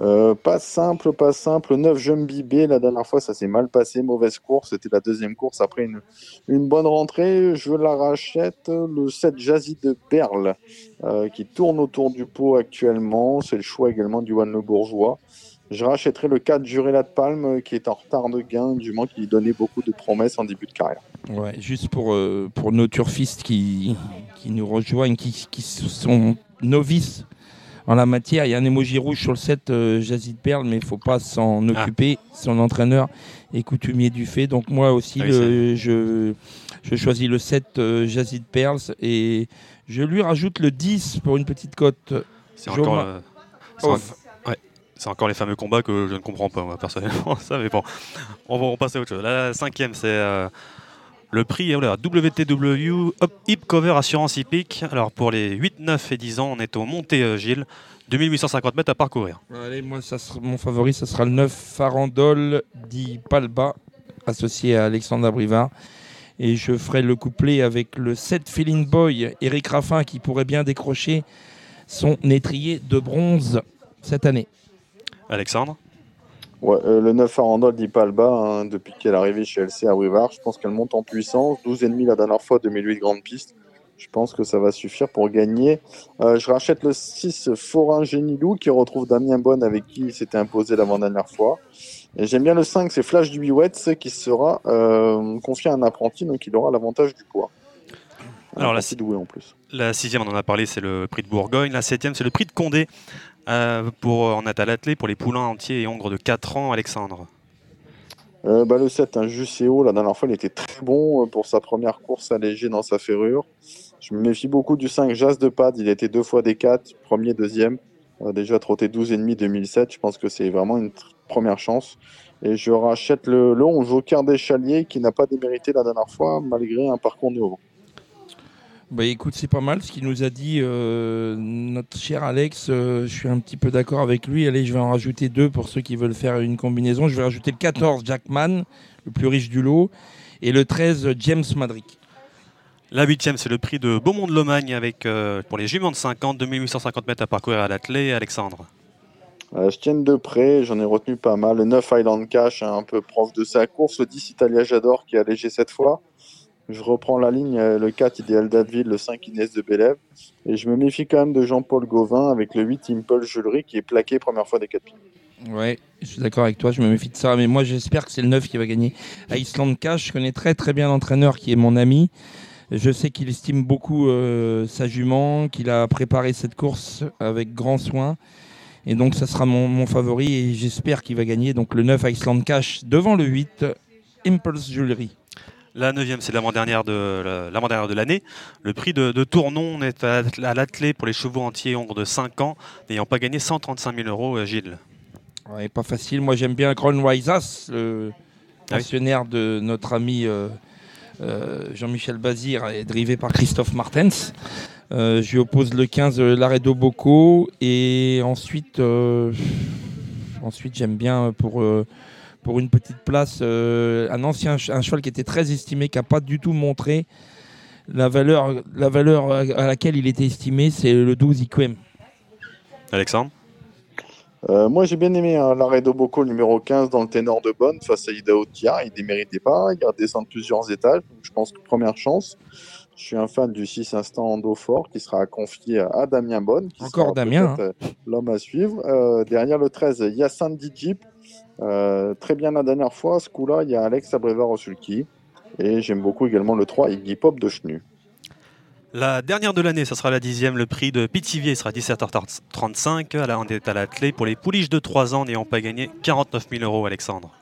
Euh, pas simple, pas simple. 9 Jumbi B, la dernière fois ça s'est mal passé, mauvaise course. C'était la deuxième course après une, bonne rentrée. Je la rachète. Le 7 Jazzy de Perle euh, qui tourne autour du pot actuellement. C'est le choix également du One Le Bourgeois. Je rachèterai le 4 Jurella de Palme qui est en retard de gain, du moins qui donnait beaucoup de promesses en début de carrière. Ouais, juste pour, euh, nos turfistes qui, nous rejoignent, qui sont novices en la matière, il y a un émoji rouge sur le set euh, Jazzy de Perle, mais il ne faut pas s'en Ah. occuper. Son entraîneur est coutumier du fait. Donc moi aussi, Ah oui, le- je, je choisis le 7 euh, Jazzy de Perles et je lui rajoute le 10 pour une petite cote. C'est encore, euh, c'est ouais, encore les fameux combats que je ne comprends pas, moi, personnellement. Ça, mais bon, on va on passe à autre chose. La cinquième, c'est euh, le prix oh là, WTW Hip Cover Assurance Hippique. Alors, pour les 8, 9 et 10 ans, on est au Monté euh, Gilles, 2850 mètres à parcourir. Allez, moi, ça sera, mon favori, ça sera le 9 Farandole di Palba, associé à Alexandre Abrivard. Et je ferai le couplet avec le 7 Feeling Boy, Eric Raffin, qui pourrait bien décrocher son étrier de bronze cette année. Alexandre? Ouais, euh, le 9 Arandol dit pas le bas hein, depuis qu'elle est arrivée chez LC à Brivard. Je pense qu'elle monte en puissance. 12,5 la dernière fois, 2008 grande piste. Je pense que ça va suffire pour gagner. Euh, je rachète le 6 Forain Génilou qui retrouve Damien Bonne avec qui il s'était imposé l'avant-dernière fois. Et j'aime bien le 5, c'est Flash du Biouette qui sera euh, confié à un apprenti, donc il aura l'avantage du poids. Alors, la doué en plus. La sixième, on en a parlé, c'est le prix de Bourgogne. La septième, c'est le prix de Condé. Euh, pour, est à l'athlée pour les poulains entiers et hongres de 4 ans, Alexandre. Euh, bah, le 7, un Juséo, la dernière fois, il était très bon euh, pour sa première course allégée dans sa ferrure. Je me méfie beaucoup du 5 Jas de Pad, il était deux fois des 4, premier, deuxième. Euh, déjà trotté 12,5 2007, je pense que c'est vraiment une première chance. Et je rachète le, le 11 Joker des Chaliers qui n'a pas démérité la dernière fois malgré un parcours nouveau. Bah écoute, c'est pas mal ce qu'il nous a dit euh, notre cher Alex. euh, je suis un petit peu d'accord avec lui. Allez, je vais en rajouter deux pour ceux qui veulent faire une combinaison. Je vais rajouter le 14 Jackman, le plus riche du lot, et le 13 James Madrick. La huitième, c'est le prix de Beaumont de Lomagne avec, euh, pour les juments de 50, 2850 mètres à parcourir à l'athlée, Alexandre. Euh, je tiens de près, j'en ai retenu pas mal. Le 9 Highland Cash, un peu proche de sa course. Le 10 Italia J'adore qui est allégé cette fois. Je reprends la ligne, euh, le 4 Idéal Daville, le 5 Inès de Bélève. Et je me méfie quand même de Jean-Paul Gauvin avec le 8 Impulse Julery qui est plaqué première fois des 4 pieds. Ouais, je suis d'accord avec toi, je me méfie de ça, mais moi j'espère que c'est le 9 qui va gagner. À Island Cash, je connais très très bien l'entraîneur qui est mon ami. Je sais qu'il estime beaucoup euh, sa jument, qu'il a préparé cette course avec grand soin. Et donc ça sera mon, mon favori et j'espère qu'il va gagner. Donc le 9 Iceland Cash devant le 8 Impulse Jewelry. La neuvième, c'est l'avant-dernière de l'avant-dernière de l'année. Le prix de, de Tournon on est à, à l'athlée pour les chevaux entiers hongres de 5 ans, n'ayant pas gagné 135 000 euros, euh, Gilles. Ouais, pas facile. Moi j'aime bien Kronweisas, le Ah oui. de notre ami euh, euh, Jean-Michel Bazir et drivé par Christophe Martens. Euh, je lui oppose le 15 euh, Laredo Bocco et ensuite, ensuite j'aime bien pour, pour une petite place euh, un ancien ch- un cheval qui était très estimé, qui n'a pas du tout montré la valeur, la valeur à laquelle il était estimé, c'est le 12 Iquem. Alexandre? Euh, moi, j'ai bien aimé hein, l'arrêt de Bocco numéro 15 dans le ténor de Bonne face à Ida Otia. Il déméritait pas. Il a descendu plusieurs étages. Donc, je pense que première chance. Je suis un fan du 6 instant Ando Fort qui sera confié à Damien Bonne. qui Encore sera Damien, peut-être, euh, L'homme à suivre. Euh, derrière le 13, Yassan Dijip. Euh, très bien la dernière fois. Ce coup-là, il y a Alex Abrevard au sulky. Et j'aime beaucoup également le 3, Iggy Pop de Chenu. La dernière de l'année, ça sera la dixième. Le prix de Pithiviers sera 17h35. Là, on est à la clé pour les pouliches de 3 ans n'ayant pas gagné 49 000 euros, Alexandre.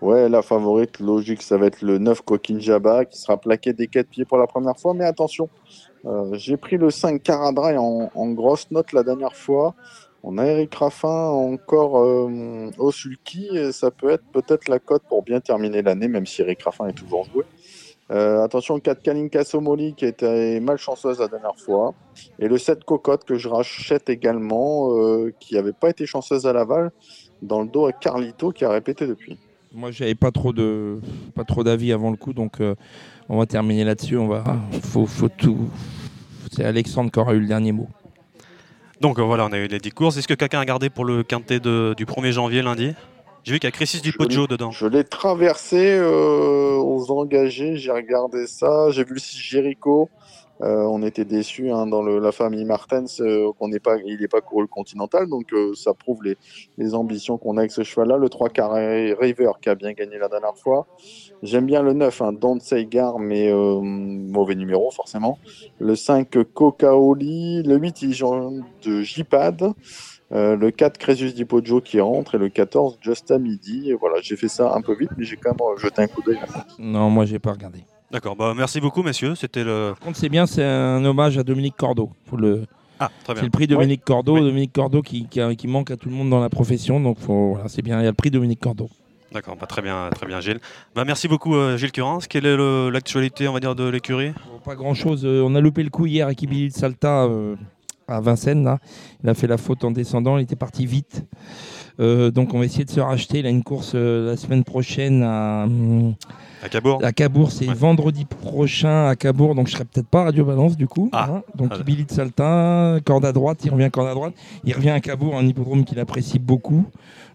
Ouais, la favorite logique, ça va être le 9 Coquin Jabba qui sera plaqué des 4 pieds pour la première fois. Mais attention, euh, j'ai pris le 5 Caradra en, en, grosse note la dernière fois. On a Eric Raffin encore euh, au sulky. Et ça peut être peut-être la cote pour bien terminer l'année, même si Eric Raffin est toujours joué. Euh, attention, 4 Kalinka Somoli qui était malchanceuse la dernière fois. Et le 7 Cocotte que je rachète également, euh, qui n'avait pas été chanceuse à Laval, dans le dos à Carlito qui a répété depuis. Moi, j'avais pas trop pas trop d'avis avant le coup, donc euh, on va terminer là-dessus. On va, faut, faut tout. C'est Alexandre qui aura eu le dernier mot. Donc euh, voilà, on a eu les 10 courses. Est-ce que quelqu'un a regardé pour le quintet de, du 1er janvier lundi? J'ai vu qu'il y a Crécis du Poggio dedans. Je l'ai traversé euh, aux engagés, j'ai regardé ça, j'ai vu le 6 Jericho. Euh, on était déçus hein, dans la famille Martens euh, qu'on n'est pas, il n'est pas couru le Continental, donc euh, ça prouve les, ambitions qu'on a avec ce cheval-là. Le 3 Carré River qui a bien gagné la dernière fois. J'aime bien le 9, hein, Don't mais mauvais numéro forcément. Le 5 Cocaoli, le 8 de Jipad. Euh, le 4 Crésus Di Poggio qui rentre et le 14 Just à midi. Et voilà, j'ai fait ça un peu vite, mais j'ai quand même jeté un coup d'œil. Non, moi j'ai pas regardé. D'accord, bah, merci beaucoup messieurs. C'était le. Par contre, c'est bien, c'est un hommage à Dominique Cordeau. Faut le... Ah, très C'est bien. le prix Dominique Cordeau, Oui. Dominique Cordeau qui, qui, a- qui manque à tout le monde dans la profession, donc faut, voilà, c'est bien. Il y a le prix Dominique Cordeau. D'accord, bah, très bien, très bien Gilles. Bah, merci beaucoup euh, Gilles Curance. Quelle est l'actualité, on va dire, de l'écurie? Bon, Pas grand chose. on a loupé le coup hier avec Ibilly de Salta euh, à Vincennes. Là. Il a fait la faute en descendant. Il était parti vite. Euh, donc on va essayer de se racheter. Il a une course euh, la semaine prochaine à, À Cabourg à Cabourg. C'est Ouais. vendredi prochain à Cabourg. Donc je serai peut-être pas à Radio Balance du coup. Ah. hein. Donc Ah. Ibilly de Salta, corde à droite. Il revient corde à droite. Il revient à Cabourg, un hippodrome qu'il apprécie beaucoup.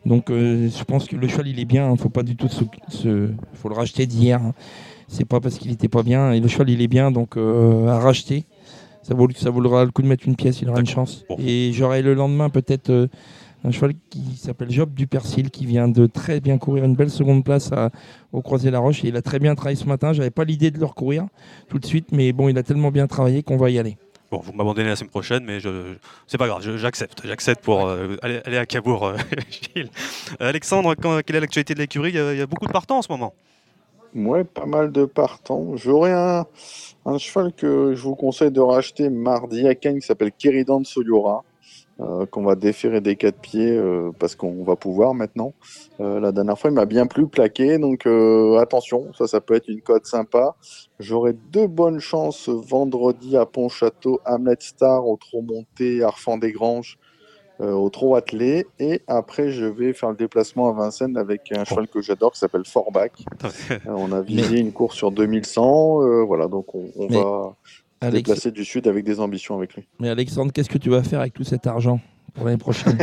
Donc euh, je pense que le cheval il est bien. Il faut pas du tout se, se- faut le racheter d'hier. hein. C'est pas parce qu'il était pas bien. Et le cheval il est bien, donc à racheter. Ça, vaut, ça vaudra le coup de mettre une pièce, il aura une chance. Bon. Et j'aurai le lendemain peut-être un cheval qui s'appelle Job du Persil, qui vient de très bien courir une belle seconde place à- au Croisé la Roche. Et il a très bien travaillé ce matin. J'avais pas l'idée de le recourir tout de suite, mais bon, il a tellement bien travaillé qu'on va y aller. Bon, vous m'abandonnez la semaine prochaine, mais je... c'est pas grave, j'accepte. J'accepte pour euh, aller, aller à Cabourg, euh, Gilles. Euh, Alexandre, quand- quelle est l'actualité de l'écurie? Il, y a- il y a beaucoup de partants en ce moment. Ouais, pas mal de partants. J'aurais un, un cheval que je vous conseille de racheter mardi à Cannes qui s'appelle Keridan Soyora, euh, qu'on va déférer des quatre pieds euh, parce qu'on va pouvoir maintenant. Euh, la dernière fois, il m'a bien plu plaqué, donc attention, ça, ça peut être une cote sympa. J'aurai deux bonnes chances vendredi à Pontchâteau, Hamlet Star au trot monté, Arfand des Granges. au trot attelé et après je vais faire le déplacement à Vincennes avec un cheval que j'adore qui s'appelle Forbach euh, On a visé une course sur 2100. euh, voilà, donc on, on Mais- va Alex- déplacer du sud avec des ambitions avec lui. Mais Alexandre, qu'est-ce que tu vas faire avec tout cet argent? Pour l'année prochaine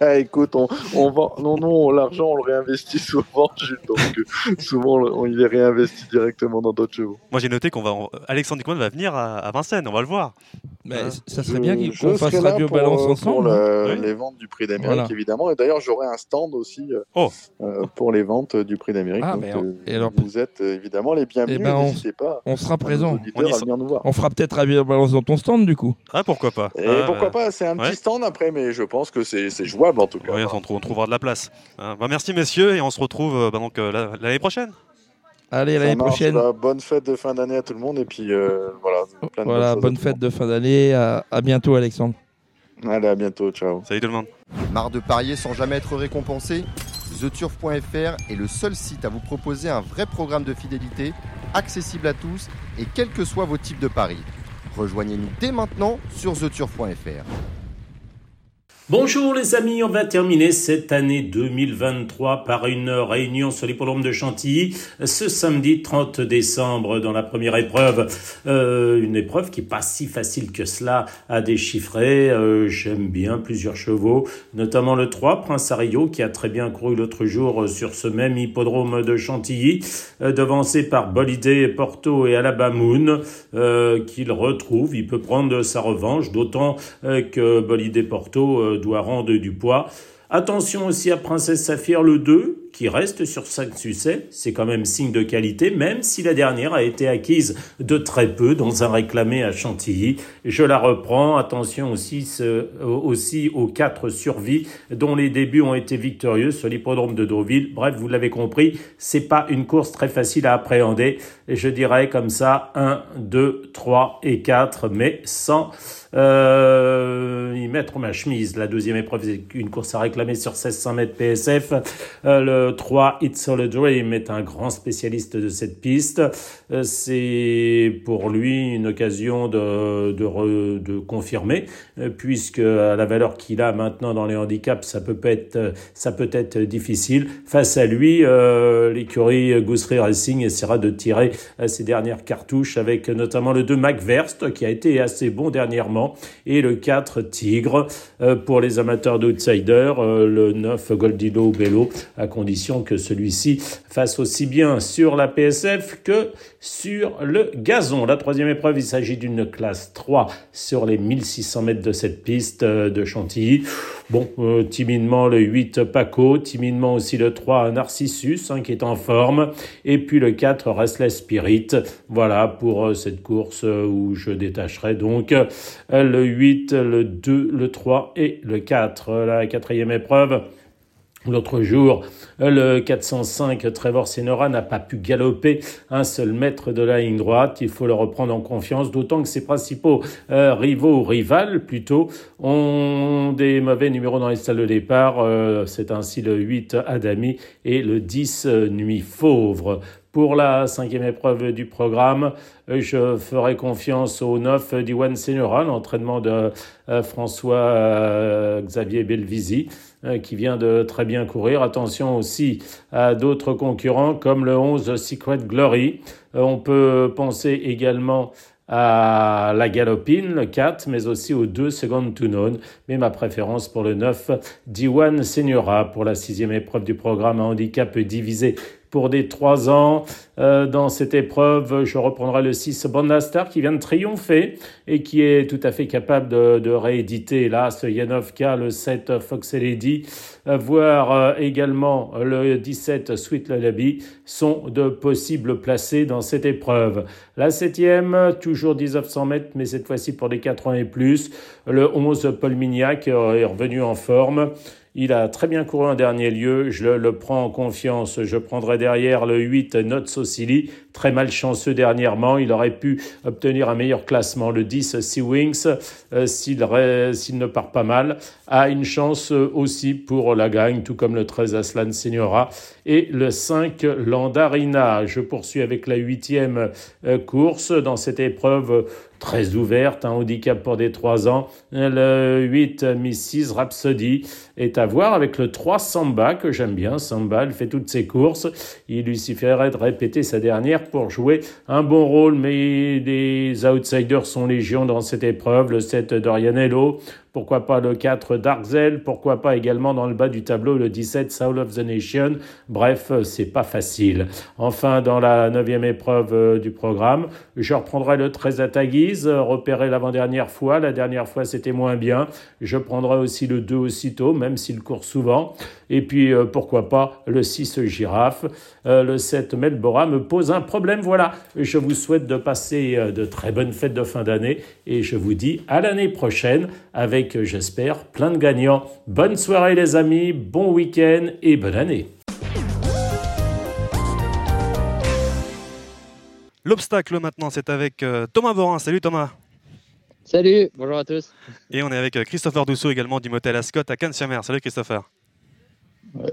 bah écoute, on, on vend. Non, non, l'argent, on le réinvestit souvent, Jules, donc euh, souvent on, il est réinvesti directement dans d'autres chevaux. Moi j'ai noté qu'on va. Alexandre va venir à, à Vincennes, on va le voir. Bah, Hein Ça serait Je- bien qu'on fasse Radio pour, Balance euh, ensemble. Pour hein. la- Oui. les ventes du prix d'Amérique, Voilà. évidemment. Et d'ailleurs, j'aurai un stand aussi euh, Oh. euh, pour les ventes du prix d'Amérique. Ah, euh, et alors- vous êtes euh, évidemment les bienvenus. Eh ben, on- N'hésitez pas. On sera présent. On y sera. venir nous voir. On fera peut-être Radio Balance dans ton stand du coup. Ah pourquoi pas Et Ah, pourquoi euh, pas, c'est un ouais. petit stand après, mais je pense que c'est jouable en tout cas. Oui, on, trou- on trouvera de la place. Bah, merci messieurs et on se retrouve euh, bah, donc euh, la- l'année prochaine. Allez, l'année prochaine. bah, bonne fête de fin d'année à tout le monde et puis euh, voilà. plein de Voilà, bonne fête de fin d'année. À, à bientôt, Alexandre. Allez, à bientôt, ciao. Salut tout le monde. Marre de parier sans jamais être récompensé? TheTurf.fr est le seul site à vous proposer un vrai programme de fidélité, accessible à tous et quels que soient vos types de paris. Rejoignez-nous dès maintenant sur TheTurf.fr. Bonjour les amis, on va terminer cette année 2023 par une réunion sur l'hippodrome de Chantilly ce samedi 30 décembre dans la première épreuve. Euh, une épreuve qui est pas si facile que cela à déchiffrer. Euh, J'aime bien plusieurs chevaux, notamment le 3, Prince Ario, qui a très bien couru l'autre jour euh, sur ce même hippodrome de Chantilly, euh, devancé par Bolidé, Porto et Alabamoun, euh, qu'il retrouve. Il peut prendre sa revanche, d'autant que Bolidé Porto doit rendre du poids. Attention aussi à Princesse Saphir le 2, qui reste sur cinq succès. C'est quand même signe de qualité, même si la dernière a été acquise de très peu dans un réclamé à Chantilly. Je la reprends. Attention aussi, aussi aux quatre survies dont les débuts ont été victorieux sur l'hippodrome de Deauville. Bref, vous l'avez compris, c'est pas une course très facile à appréhender. Je dirais comme ça 1, 2, 3 et 4, mais sans euh, y mettre ma chemise. La deuxième épreuve, c'est une course à réclamer sur 1600 mètres PSF. Euh, 3, It's All a Dream, est un grand spécialiste de cette piste. Euh, c'est pour lui une occasion de, de, confirmer, euh, puisque à la valeur qu'il a maintenant dans les handicaps, ça peut être, ça peut être difficile. Face à lui, euh, l'écurie Goussery Racing essaiera de tirer ses dernières cartouches avec notamment le 2 McVerst, qui a été assez bon dernièrement et le 4 Tigre pour les amateurs d'outsiders, le 9 Goldilo Bello à condition que celui-ci fasse aussi bien sur la PSF que sur le gazon. La troisième épreuve, il s'agit d'une classe 3 sur les 1600 mètres de cette piste euh, de Chantilly. Bon, timidement le 8 Paco, timidement aussi le 3 Narcissus hein, qui est en forme, et puis le 4 Restless Spirit. Voilà pour cette course où je détacherai donc le 8, le 2, le 3 et le 4. La quatrième épreuve. L'autre jour, le 405 Trevor Senora n'a pas pu galoper un seul mètre de la ligne droite. Il faut le reprendre en confiance, d'autant que ses principaux euh, rivaux ou rivales plutôt ont des mauvais numéros dans les salles de départ. Euh, c'est ainsi le 8 Adami et le 10 Nuit Fauvre. Pour la cinquième épreuve du programme, je ferai confiance au 9 d'Iwan Senora, l'entraînement de euh, François euh, Xavier Belvisi, euh, qui vient de très bien courir. Attention aussi à d'autres concurrents comme le 11 Secret Glory. On peut penser également à la Galopine, le 4, mais aussi au 2 Second to mais ma préférence pour le 9 Diwan Senora pour la sixième épreuve du programme à handicap divisé pour des trois ans. Euh, dans cette épreuve, je reprendrai le 6 Bondastar qui vient de triompher et qui est tout à fait capable de, de rééditer là ce Yanovka, le 7 Fox Lady, euh, voire euh, également le 17 Sweet Lullaby sont de possibles placés dans cette épreuve. La septième, toujours 1900 mètres, mais cette fois-ci pour des 4 ans et plus. Le 11 Paul Mignac est revenu en forme. Il a très bien couru en dernier lieu. Je le, prends en confiance. Je prendrai derrière le 8 Notes Silly, très malchanceux dernièrement. Il aurait pu obtenir un meilleur classement. Le 10 Sea Wings, euh, s'il ne part pas mal, a une chance aussi pour la gagne, tout comme le 13 Aslan Signora et le 5 Landarina. Je poursuis avec la huitième euh, course dans cette épreuve très ouverte, un handicap pour des 3 ans. Le 8, Mrs. Rhapsody, est à voir avec le 3, Samba, que j'aime bien. Samba, elle fait toutes ses courses. Il lui suffirait de répéter sa dernière pour jouer un bon rôle, mais les outsiders sont légion dans cette épreuve. Le 7, Dorianello, pourquoi pas le 4 Darkzel, pourquoi pas également dans le bas du tableau le 17 Soul of the Nation? Bref, c'est pas facile. Enfin, dans la neuvième épreuve euh, du programme, je reprendrai le 13 Ataguise, repéré l'avant-dernière fois. La dernière fois, c'était moins bien. Je prendrai aussi le 2 aussitôt, même s'il court souvent. Et puis, euh, pourquoi pas le 6 Girafe. Euh, le 7 Melbora me pose un problème. Voilà, je vous souhaite de passer de très bonnes fêtes de fin d'année et je vous dis à l'année prochaine avec j'espère, plein de gagnants. Bonne soirée les amis, bon week-end et bonne année. L'obstacle maintenant, c'est avec euh, Thomas Borin. Salut Thomas. Salut, bonjour à tous. Et on est avec euh, Christopher Dousseau également du motel Ascot à Cannes-sur-Mer. Salut Christopher.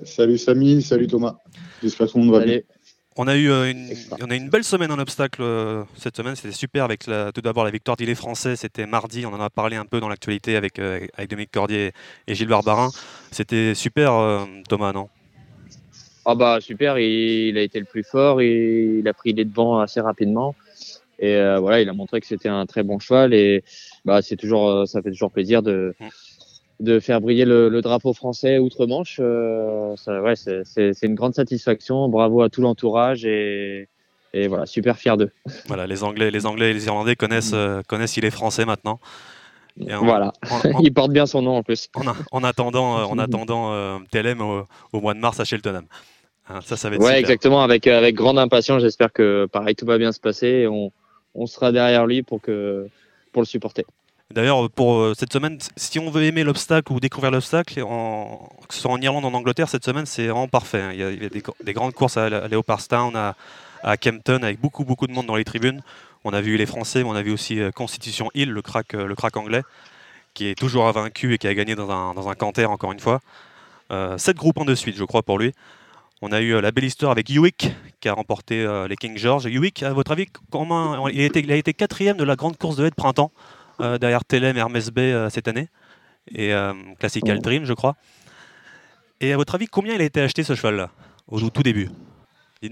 salut Samy, salut Thomas. J'espère que tout le monde va bien. On a eu euh, une, on a une belle semaine en obstacle euh, cette semaine, c'était super avec tout d'abord la victoire d'Ile Français, c'était mardi, on en a parlé un peu dans l'actualité avec, euh, avec Dominique Cordier et Gilles Barbarin. C'était super Thomas, non? Ah bah super, il, a été le plus fort, il a pris les devants assez rapidement. Et voilà, il a montré que c'était un très bon cheval. Et bah, c'est toujours, ça fait toujours plaisir de, mmh de faire briller le, drapeau français outre-Manche. Euh, ouais, c'est une grande satisfaction. Bravo à tout l'entourage et, et, voilà, super fier d'eux. Voilà, les Anglais, les Anglais et les Irlandais connaissent, euh, connaissent il est français maintenant. voilà, il porte bien son nom en plus. En, attendant, en attendant euh, TLM au, mois de mars à Cheltenham. Hein, ça, ça va être Ouais, super. exactement. Avec, euh, avec grande impatience. J'espère que pareil, tout va bien se passer et on, on sera derrière lui pour, que, pour le supporter. D'ailleurs, pour euh, cette semaine, si on veut aimer l'obstacle ou découvrir l'obstacle, en- que ce soit en Irlande ou en Angleterre, cette semaine, c'est vraiment parfait. hein. Il y a, il y a des, des grandes courses à, à Leopardstown, à, à Kempton, avec beaucoup, beaucoup de monde dans les tribunes. On a vu les Français, mais on a vu aussi euh, Constitution Hill, le crack, euh, le crack anglais, qui est toujours invaincu et qui a gagné dans un, dans un canter, encore une fois. Sept groupes 1 de suite, je crois, pour lui. On a eu la belle histoire avec Hewick, qui a remporté les King George. Hewick, à votre avis, comment, il, a été, il a été quatrième de la grande course de haie de printemps, derrière Telem et Hermès Bay euh, cette année, et euh, Classical Dream, je crois. Et à votre avis, combien il a été acheté ce cheval-là, au tout début?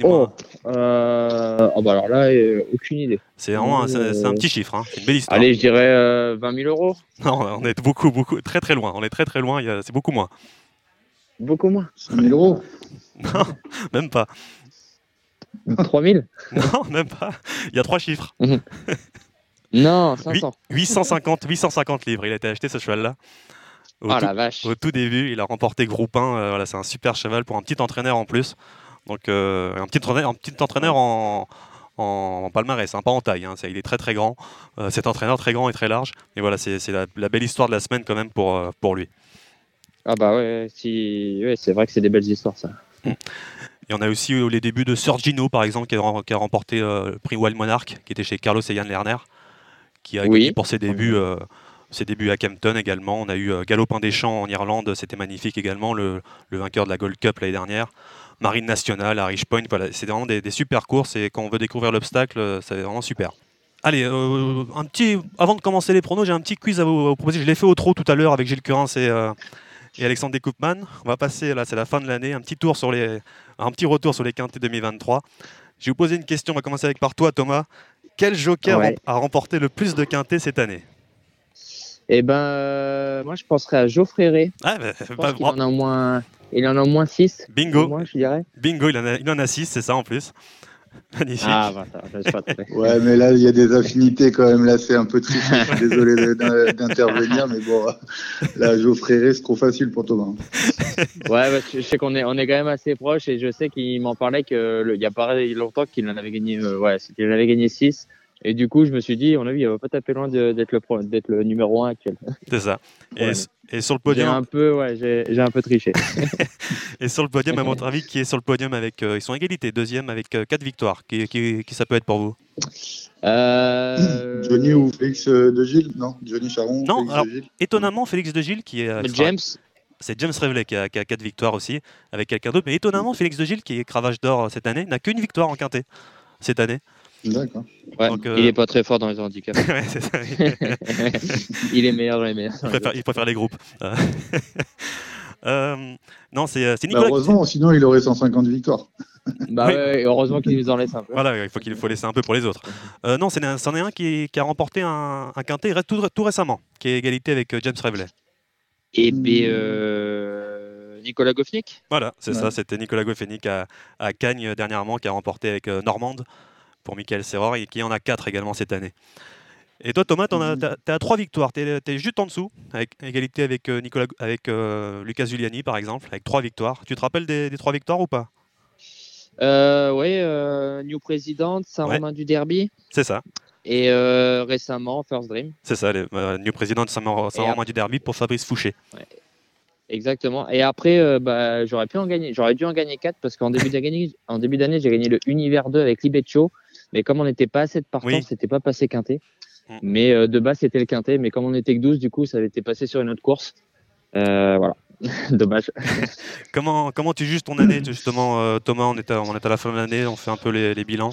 Oh, euh, oh, bah alors là, euh, aucune idée. C'est vraiment un, c'est- c'est un Euh, petit chiffre, hein. c'est une belle histoire. Allez, je dirais euh, 20 000 euros. Non, on est beaucoup, beaucoup, très très loin. On est très très loin, il y a- c'est beaucoup moins. Beaucoup moins. 5 000 euros. Non, même pas. 3 000 Non, même pas. Il y a trois chiffres. Non, Huit- 500. 850, 850 livres. Il a été acheté ce cheval-là. Au, Oh tout, la vache. au tout début, il a remporté groupe 1. euh, voilà, c'est un super cheval pour un petit entraîneur en plus. Donc euh, un, petit entraîneur, un petit entraîneur en, en, en palmarès, hein, pas en taille. hein, il est très très grand. Euh, cet entraîneur très grand et très large. Et voilà, c'est la, la belle histoire de la semaine quand même pour, pour lui. Ah bah ouais, si... ouais c'est vrai que c'est des belles histoires ça. Et on a aussi les débuts de Sergino, par exemple, qui a, rem- qui a remporté le prix Wild Monarch, qui était chez Carlos et Yann Lerner, qui a Oui. pour ses débuts, euh, ses débuts à Kempton également. On a eu euh, Galopin des Champs en Irlande, c'était magnifique également, le, le vainqueur de la Gold Cup l'année dernière. Marine Nationale, Irish Point, voilà, c'est vraiment des, des super courses et quand on veut découvrir l'obstacle, euh, c'est vraiment super. Allez, euh, un petit, avant de commencer les pronos, j'ai un petit quiz à vous, à vous proposer. Je l'ai fait au trot tout à l'heure avec Gilles Curins et, euh, et Alexandre Decoupman. On va passer, là c'est la fin de l'année, un petit tour sur les, un petit retour sur les quintés 2023. Je vais vous poser une question, on va commencer avec par toi Thomas. Quel joker Ouais. a remporté le plus de quintés cette année Et ben, euh, moi je penserais à Geoffrey Ray. ah, bah, Je bah, pense bravo. en a au moins, il en a au moins 6. Bingo, Moi, je dirais. bingo, il en a, il en a six, c'est ça en plus. Magnifique. Ah, bah. Ouais, mais là, il y a des affinités quand même. Là, c'est un peu triste. Je suis désolé d'intervenir, mais bon, là, Geoffrey Ray, c'est trop facile pour Thomas. Ouais, je sais qu'on est, on est quand même assez proches et je sais qu'il m'en parlait que le- il y a pas longtemps qu'il en avait gagné, euh, ouais, avait gagné 6. Et du coup, je me suis dit, on a vu, il va pas taper loin d'être le, pro- d'être le numéro 1 actuel. C'est ça. Et, Ouais. s- et sur le J'ai podium, un peu, ouais, j'ai, j'ai un peu triché. et sur le podium, à votre avis, qui est sur le podium avec, euh, ils sont à égalité, deuxième avec 4 victoires. Qui, qui, qui ça peut être pour vous? Euh, Johnny ou Félix euh, de Gilles? Non, Johnny Charon. Non, Félix alors- de Gilles Étonnamment, Félix de Gilles qui est, euh, James, c'est James Revelet qui a, qui a 4 victoires aussi, avec quelqu'un d'autre. Mais étonnamment, Félix de Gilles, qui est cravache d'or euh, cette année, n'a qu'une victoire en quintet cette année. D'accord. ouais, Donc, euh, il est pas très fort dans les handicaps. Ouais, c'est ça. il est meilleur dans les meilleurs. il, préfère, il préfère les groupes. Euh, euh, non, c'est Bah, Nicolas. heureusement, sinon, il aurait 150 victoires. Bah Oui. ouais, et heureusement qu'il nous en laisse un peu. Voilà, il faut qu'il faut laisser un peu pour les autres. Euh, non, c'en est, est un qui, qui a remporté un, un quintet tout, tout récemment, qui est égalité avec James Revelet. Et puis euh, Nicolas Goffnick? Voilà, c'est Ouais. ça, c'était Nicolas Goffenick à, à Cagnes dernièrement, qui a remporté avec Normande pour Michael Serror et qui en a 4 également cette année. Et toi, Thomas, tu as, 3 victoires, tu es, juste en dessous, avec égalité avec, euh, Nicolas, avec euh, Lucas Giuliani par exemple, avec 3 victoires. Tu te rappelles des, des 3 victoires ou pas? Euh, oui, euh, New President, Saint-Romain du Derby. C'est ça, Et récemment, First Dream. c'est ça, new président de Saint-Romain du Derby pour Fabrice Fouché. Exactement. Et après, euh, bah, j'aurais pu en gagner. J'aurais dû en gagner 4 parce qu'en début d'année, en début d'année, j'ai gagné le Univers 2 avec Libeccio. Mais comme on n'était pas assez de partants, Oui. c'était pas passé quintet. Mm. Mais euh, de base, c'était le quintet. Mais comme on était que 12, du coup, ça avait été passé sur une autre course. Euh, voilà. Dommage. Comment, comment tu juges ton année justement, euh, Thomas? On est, à, on est à la fin de l'année, on fait un peu les, les bilans.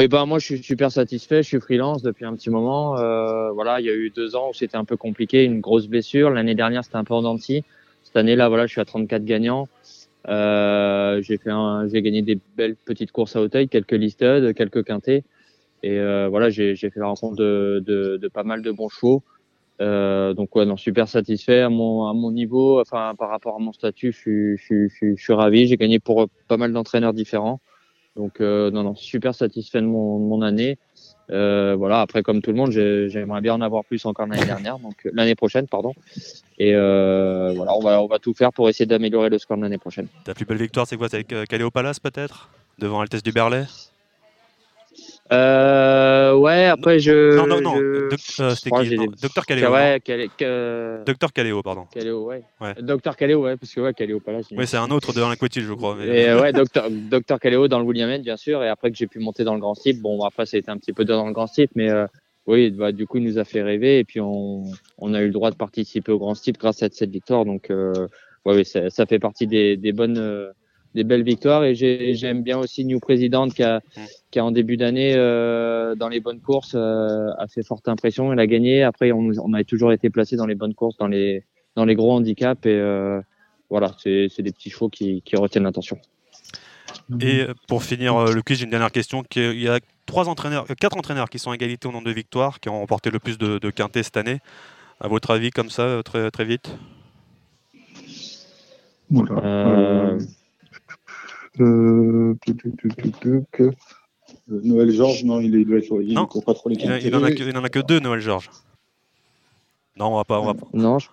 Et ben moi je suis super satisfait, je suis freelance depuis un petit moment. Euh, voilà, il y a eu deux ans où c'était un peu compliqué, une grosse blessure. L'année dernière c'était un peu en dents de scie. Cette année là, voilà, je suis à 34 gagnants. Euh, j'ai fait j'ai gagné des belles petites courses à Hauteuil, quelques listed, quelques quintés. Et euh, voilà, j'ai fait la rencontre de, de, de pas mal de bons chevaux. Euh, donc ouais, non, super satisfait à mon à mon niveau, enfin par rapport à mon statut, je suis je suis je ravi. J'ai gagné pour pas mal d'entraîneurs différents. Donc euh, non non, super satisfait de mon, de mon année. Euh, voilà. Après, comme tout le monde, j'ai- j'aimerais bien en avoir plus encore l'année dernière, donc euh, l'année prochaine, pardon. Et euh, voilà, on va, on va tout faire pour essayer d'améliorer le score de l'année prochaine. Ta plus belle victoire, c'est quoi? C'est avec euh, Caléo Palace peut-être? Devant Altesse du Berlay? Euh, ouais, après je. Non, non, non. je- Doc- euh, C'était Docteur Caléo. Ouais, Calé- Docteur Caléo, pardon. Caléo, ouais. Ouais. Docteur Caléo, ouais, parce que ouais, Caléo Palace. Oui, c'est un autre de Coetil, je crois. mais- Et euh, ouais, Docteur, Docteur Caléo dans le William bien sûr. Et après que j'ai pu monter dans le grand style, bon, après, été un petit peu dans le grand style, mais euh, oui, bah, du coup, il nous a fait rêver. Et puis, on, on a eu le droit de participer au grand style grâce à cette victoire. Donc, euh, ouais, ouais, ça, ça fait partie des, des bonnes, euh, des belles victoires. Et j'ai- j'aime bien aussi New President qui a, qui a en début d'année, euh, dans les bonnes courses, euh, a fait forte impression. Elle a gagné. Après, on, on a toujours été placé dans les bonnes courses, dans les, dans les gros handicaps. Et euh, voilà, c'est des petits chevaux qui, qui retiennent l'attention. Et euh, pour finir le quiz, j'ai une dernière question. Il y a trois entraîneurs, quatre entraîneurs qui sont à égalité au nombre de victoires, qui ont remporté le plus de, de quintés cette année. À votre avis, comme ça, très, très vite? Euh, Noël Georges, non, il, doit être, il Non. court pas trop les il, il en a que, il en a que deux, Noël Georges. Non, on va pas. On va pas. Non, je-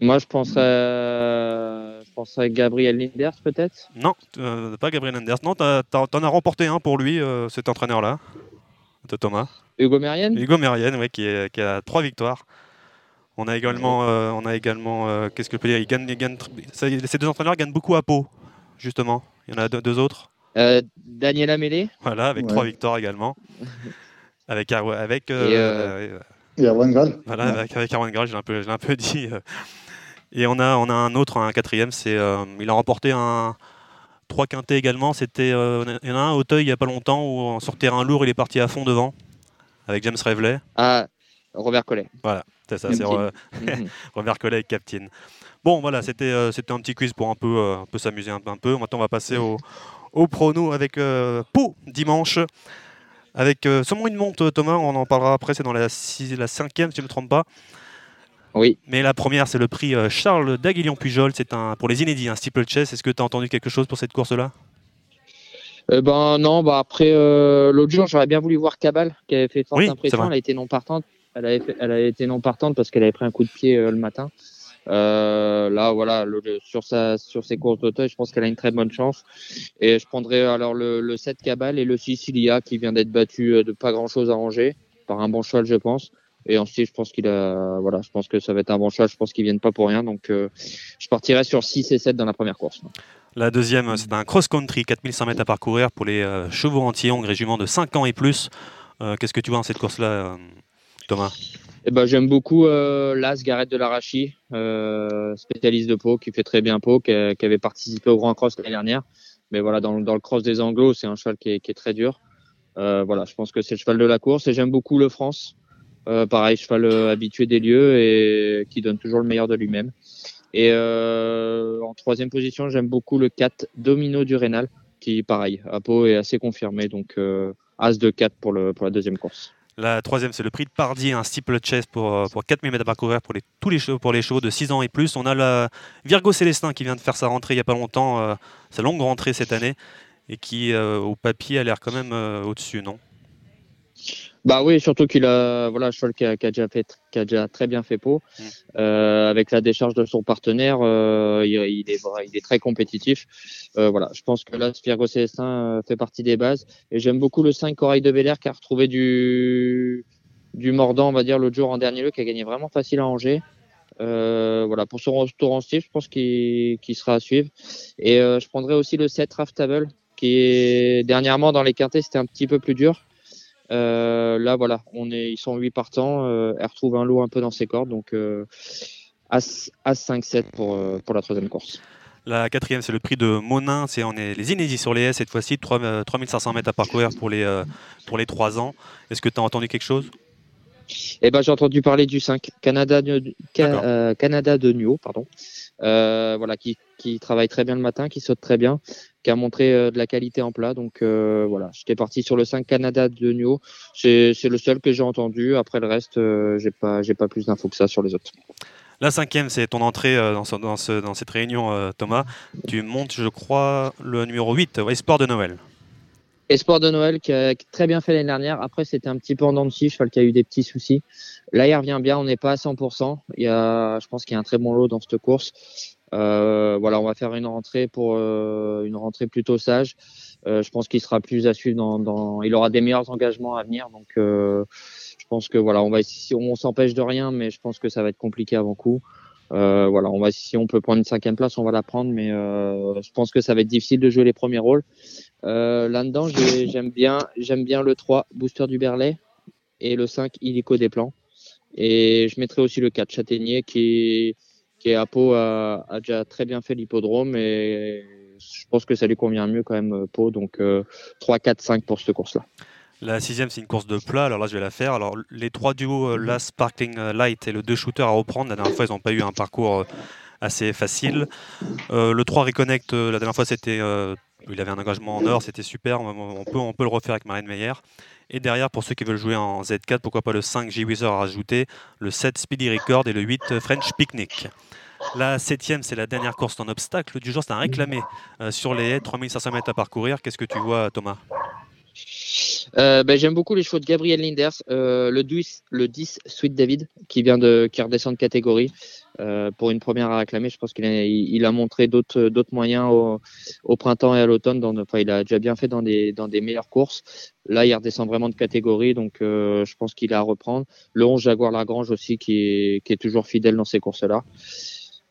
moi je penserais, euh, je penserais Gabriel Linders peut-être. Non, euh, pas Gabriel Anders. Non, t'en as remporté un pour lui, euh, cet entraîneur-là, de Thomas. Hugo Merienne Hugo Merienne, ouais, qui, est- qui a trois victoires. On a également, euh, on a également, euh, qu'est-ce que je peux dire? Il gagne, il gagne tr- ça ces deux entraîneurs gagnent beaucoup à Pau, justement. Il y en a deux, deux autres. euh, Daniel Amélé Voilà, avec Ouais. trois victoires également. Avec, avec, euh, Et, euh, Et Erwan Gall voilà, Ouais. avec, avec Arwen Gras, j'ai un peu, un peu dit. euh. Et on a, on a un autre, un quatrième, c'est, euh, il a remporté un trois quintés également. C'était, euh, il y en a un à Auteuil il y a pas longtemps où sur terrain lourd, il est parti à fond devant avec James Reveley. Ah, Robert Collet. Voilà, c'est ça, c'est Mhm. Robert Collet et Captain. Bon, voilà, c'était euh, c'était un petit quiz pour un peu, euh, un peu s'amuser un, un peu. Maintenant, on va passer au, au prono avec euh, Pau dimanche. Avec euh, seulement une monte, Thomas, on en parlera après, c'est dans la, six- la cinquième, si je ne me trompe pas. Oui. Mais la première, c'est le prix Charles d'Aguillon-Pujol. C'est un pour les inédits, un steeple chess. Est-ce que tu as entendu quelque chose pour cette course-là? Euh, ben non, bah après euh, l'autre jour j'aurais bien voulu voir Cabal qui avait fait forte Oui, impression. Elle a été non partante. Elle avait, été non partante parce qu'elle avait pris un coup de pied euh, le matin. Euh, là voilà, sur sa ses courses d'auteuil, je pense qu'elle a une très bonne chance. Et je prendrais alors le, le 7 Cabal et le 6 Ilia qui vient d'être battu euh, de pas grand chose à Angers par un bon cheval je pense. Et ensuite je pense qu'il voilà, je pense que ça va être un bon cheval. Je pense qu'ils viennent pas pour rien donc je partirai sur 6 et 7 dans la première course. La deuxième, c'est un cross-country, 4100 mètres à parcourir pour les chevaux entiers, en régiment de 5 ans et plus. Qu'est-ce que tu vois dans cette course-là, Thomas Eh ben, j'aime beaucoup euh, l'As Gareth de l'Arachi, euh, spécialiste de Pau, qui fait très bien Pau, qui, avait participé au Grand Cross l'année dernière. Mais voilà, dans, le- Cross des Anglos, c'est un cheval qui est, très dur. Euh, voilà, je pense que c'est le cheval de la course. Et j'aime beaucoup le France. Pareil, cheval habitué des lieux et qui donne toujours le meilleur de lui-même. Et en troisième position, j'aime beaucoup le 4 Domino du Rénal, qui, pareil, à Pau est assez confirmé. Donc, As de 4 pour, le, pour la deuxième course. La troisième, c'est le prix de Pardier, un steeple chess pour, euh, pour 4000 mètres à parcourir pour les, tous les chevaux, de 6 ans et plus. On a la Virgo Célestin qui vient de faire sa rentrée il n'y a pas longtemps, euh, sa longue rentrée cette année, et qui, euh, au papier, a l'air quand même au-dessus, non? Bah oui, surtout qu'il a voilà, cheval qui a, qui a déjà fait qui a déjà très bien fait. Mm. Euh, avec la décharge de son partenaire, euh, il, il est il est très compétitif. Euh, voilà, je pense que là, Spirgo Célestin euh, fait partie des bases. Et j'aime beaucoup le 5 Corail de Bel Air qui a retrouvé du du mordant, on va dire, l'autre jour en dernier lieu, qui a gagné vraiment facile à Angers. Euh, voilà, pour son retour en style, je pense qu'il qu'il sera à suivre. Et euh, je prendrai aussi le 7 Raftable, qui est dernièrement dans les quintés, c'était un petit peu plus dur. Euh, là, voilà, on est, ils sont 8 partants. Euh, elle retrouve un lot un peu dans ses cordes. Donc, euh, As, As 5-7 pour, pour la troisième course. La quatrième, c'est le prix de Monin. C'est on est les inédits sur les S cette fois-ci, 3, euh, 3500 mètres à parcourir pour les, pour les 3 ans. Est-ce que tu as entendu quelque chose? Eh ben, j'ai entendu parler du 5 Canada, de- Ca- euh, Canada de Nuo, pardon. Euh, voilà, qui, qui travaille très bien le matin, qui saute très bien, qui a montré euh, de la qualité en plat. Donc euh, voilà, j'étais parti sur le 5 Canada de Nuo. C'est le seul que j'ai entendu. Après le reste, euh, j'ai pas, j'ai pas plus d'infos que ça sur les autres. La cinquième, c'est ton entrée dans, dans, ce- dans cette réunion, Thomas. Tu montes, je crois, le numéro 8, Espoir de Noël. Espoir de Noël qui a très bien fait l'année dernière. Après, c'était un petit peu en dents de scie, cheval qui a eu des petits soucis. Là, il revient bien. On n'est pas à 100%. Il y a, je pense qu'il y a un très bon lot dans cette course. Euh, voilà, on va faire une rentrée pour euh, une rentrée plutôt sage. Euh, je pense qu'il sera plus à suivre dans, dans, il aura des meilleurs engagements à venir. Donc, je pense que voilà, on va on s'empêche de rien, mais je pense que ça va être compliqué avant coup. Euh, voilà, on va si on peut prendre une cinquième place, on va la prendre, mais euh, je pense que ça va être difficile de jouer les premiers rôles. Euh, Là-dedans, j'aime bien, j'aime bien le 3 Booster du Berlay et le 5 Illico des plans. Et je mettrai aussi le 4 Châtaignier qui, qui est à Pau, a, a déjà très bien fait l'hippodrome et je pense que ça lui convient mieux quand même Pau. Donc euh, 3, 4, 5 pour cette course-là. La sixième, c'est une course de plat. Alors là, je vais la faire. Alors, les trois duos, euh, la Sparkling Light et le deux shooter à reprendre. La dernière fois, ils n'ont pas eu un parcours euh, assez facile. Euh, le 3 Reconnect, euh, la dernière fois, c'était, euh, il avait un engagement en or, c'était super. On peut, on peut le refaire avec Marine Meyer. Et derrière, pour ceux qui veulent jouer en Z4, pourquoi pas le 5 J-Wizard à rajouter, le 7 Speedy Record et le 8 French Picnic. La septième, c'est la dernière course en obstacle du jour, c'est un réclamé euh, sur les haies, 3500 mètres à parcourir. Qu'est-ce que tu vois, Thomas? Euh, ben, J'aime beaucoup les chevaux de Gabriel Linders, euh, le 10, le 10 Sweet David qui vient de qui redescend de catégorie euh, pour une première à réclamer. Je pense qu'il a, il, a montré d'autres d'autres moyens au, au printemps et à l'automne. Enfin, il a déjà bien fait dans des dans des meilleures courses. Là, il redescend vraiment de catégorie, donc euh, je pense qu'il a à reprendre. Le 11 Jaguar Lagrange aussi qui est qui est toujours fidèle dans ces courses-là.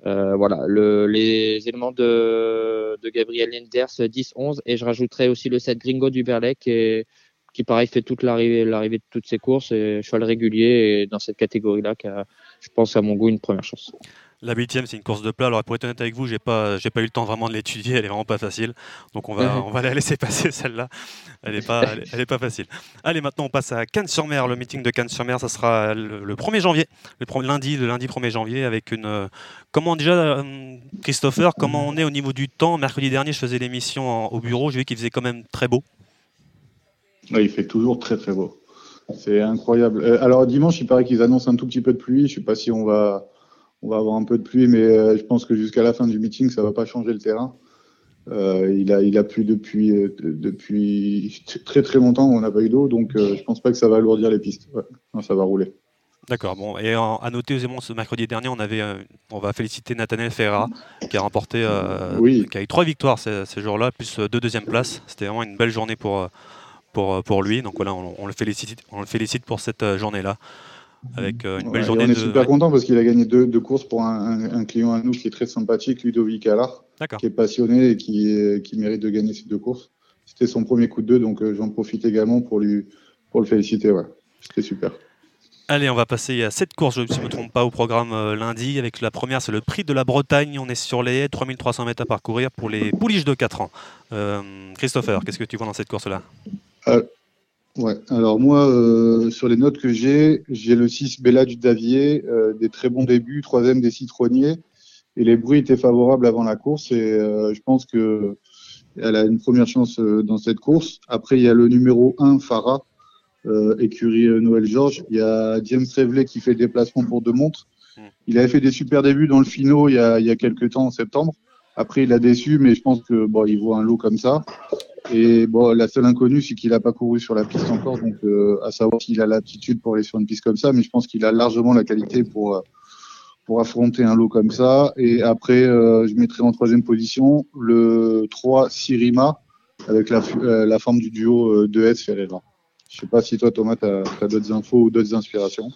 Euh, voilà, le, les éléments de, de Gabriel Linders 10-11 et je rajouterai aussi le 7 Gringo du Berlay qui, qui pareil fait toute l'arrivée l'arrivée de toutes ces courses et cheval régulier et dans cette catégorie-là qui a, je pense à mon goût une première chance. La huitième, c'est une course de plat. Alors, pour être honnête avec vous, j'ai pas, j'ai pas eu le temps vraiment de l'étudier. Elle est vraiment pas facile. Donc, on va, on va la laisser passer celle-là. Elle est pas, elle est, elle est pas facile. Allez, maintenant, on passe à Cannes-sur-Mer. Le meeting de Cannes-sur-Mer, ça sera le, le 1er janvier, le lundi, le lundi 1er janvier, avec une. euh, comment déjà, euh, Christopher, comment on est au niveau du temps? Mercredi dernier, je faisais l'émission en- au bureau. J'ai vu qu'il faisait quand même très beau. Ouais, il fait toujours très très beau. C'est incroyable. Euh, alors dimanche, il paraît qu'ils annoncent un tout petit peu de pluie. Je sais pas si on va on va avoir un peu de pluie, mais euh, je pense que jusqu'à la fin du meeting, ça va pas changer le terrain. Euh, il a il a plu depuis depuis très très longtemps. On n'a pas eu d'eau, donc je pense pas que ça va alourdir les pistes. Ouais. Non, ça va rouler. D'accord, bon, et à noter également ce mercredi dernier, on avait, on va féliciter Nathaniel Ferreira qui a remporté, Oui. qui a eu trois victoires ces, ces jours-là, plus deux deuxièmes places. C'était vraiment une belle journée pour, pour, euh, pour lui. Donc voilà, on, on le félicite, on le félicite pour cette euh, journée-là, avec euh, une belle Ouais, journée on est de. super content parce qu'il a gagné deux, deux courses pour un, un- un client à nous qui est très sympathique, Ludovic Allard, qui est passionné et qui, est- qui mérite de gagner ces deux courses. C'était son premier coup de deux, donc j'en profite également pour lui pour le féliciter. Ouais. C'était super. Allez, on va passer à cette course, si je ne me trompe pas, au programme euh, lundi. Avec la première, c'est le prix de la Bretagne. On est sur les haies, 3300 mètres à parcourir pour les pouliches de 4 ans. Euh, Christopher, qu'est-ce que tu vois dans cette course-là? Ouais. Alors moi, euh, sur les notes que j'ai, j'ai le 6 Bella du Davier, euh, des très bons débuts, troisième des citronniers, et les bruits étaient favorables avant la course, et euh, je pense que elle a une première chance dans cette course. Après, il y a le numéro 1, Farah, écurie Noël Georges. Il y a James Trevelet qui fait le déplacement pour deux montres. Il avait fait des super débuts dans le finaux il y a, il y a quelques temps en septembre. Après, il a déçu, mais je pense que bon, il voit un lot comme ça. Et bon, la seule inconnue, c'est qu'il n'a pas couru sur la piste encore, donc euh, à savoir s'il a l'aptitude pour aller sur une piste comme ça, mais je pense qu'il a largement la qualité pour euh, pour affronter un lot comme ça. Et après, euh, je mettrai en troisième position le 3 Sirima avec la, euh, la forme du duo euh, de S Ferreira. Je sais pas si toi, Thomas, tu as, d'autres infos ou d'autres inspirations.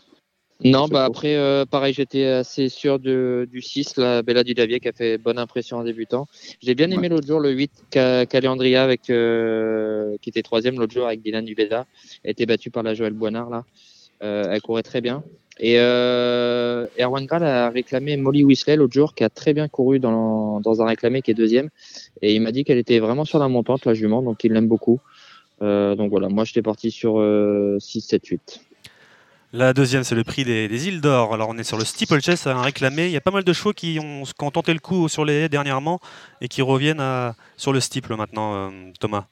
Non, bah après, euh, pareil, j'étais assez sûr de, du 6, la Bella du Davier, qui a fait bonne impression en débutant. J'ai bien aimé l'autre jour le 8, Ca- Caléandria, avec, euh, qui était troisième l'autre jour avec Dylan Dubeda. Elle était battue par la Joël Boinard, là. Euh, elle courait très bien. Et euh, Erwan Graal a réclamé Molly Whistler l'autre jour, qui a très bien couru dans, dans un réclamé qui est deuxième. Et il m'a dit qu'elle était vraiment sur la montante, la jument, donc il l'aime beaucoup. Euh, donc voilà, moi j'étais parti sur euh, 6, 7, 8. La deuxième, c'est le prix des, des îles d'or. Alors, on est sur le steeplechase à un réclamé. Il y a pas mal de chevaux qui ont, qui ont tenté le coup sur les haies dernièrement et qui reviennent à- sur le steeple maintenant, euh, Thomas.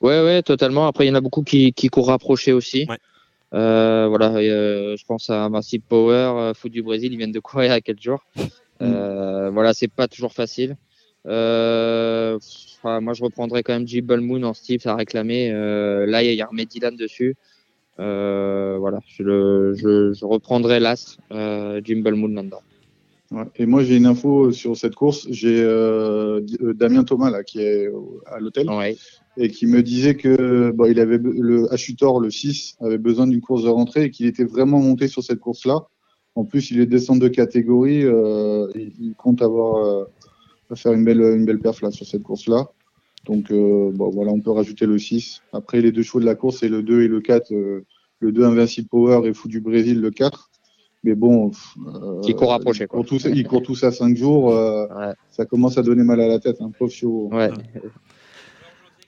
Ouais, ouais, totalement. Après, il y en a beaucoup qui, qui courent rapprochés aussi. Ouais. Euh, voilà, euh, je pense à Massive Power, foot du Brésil, ils viennent de courir il y a quelques jours. Euh, Voilà, c'est pas toujours facile. Euh, moi, je reprendrais quand même Jibble Moon en Steve à réclamer. Euh, là, il y a un Medilan dessus. Euh, voilà, je, le, je, je reprendrai l'As, euh, Jimble Moon là-dedans. Ouais. Et moi, j'ai une info sur cette course. J'ai euh, Damien Thomas là qui est à l'hôtel Ouais. et qui me disait que bon, il avait le Achutor le 6 avait besoin d'une course de rentrée et qu'il était vraiment monté sur cette course-là. En plus, il est descendu de catégorie. Euh, il, il compte avoir euh, faire une belle une belle perf là sur cette course-là. Donc euh, bon, voilà, on peut rajouter le 6. Après, les deux chevaux de la course, c'est le 2 et le 4. euh, le 2 Invincible Power et Fou du Brésil le 4. Mais bon, euh, Qui court rapproché, ils quoi. courent tous, ils courent tous à 5 jours. euh, Ouais. ça commence à donner mal à la tête, un pauvre chiot. Ouais.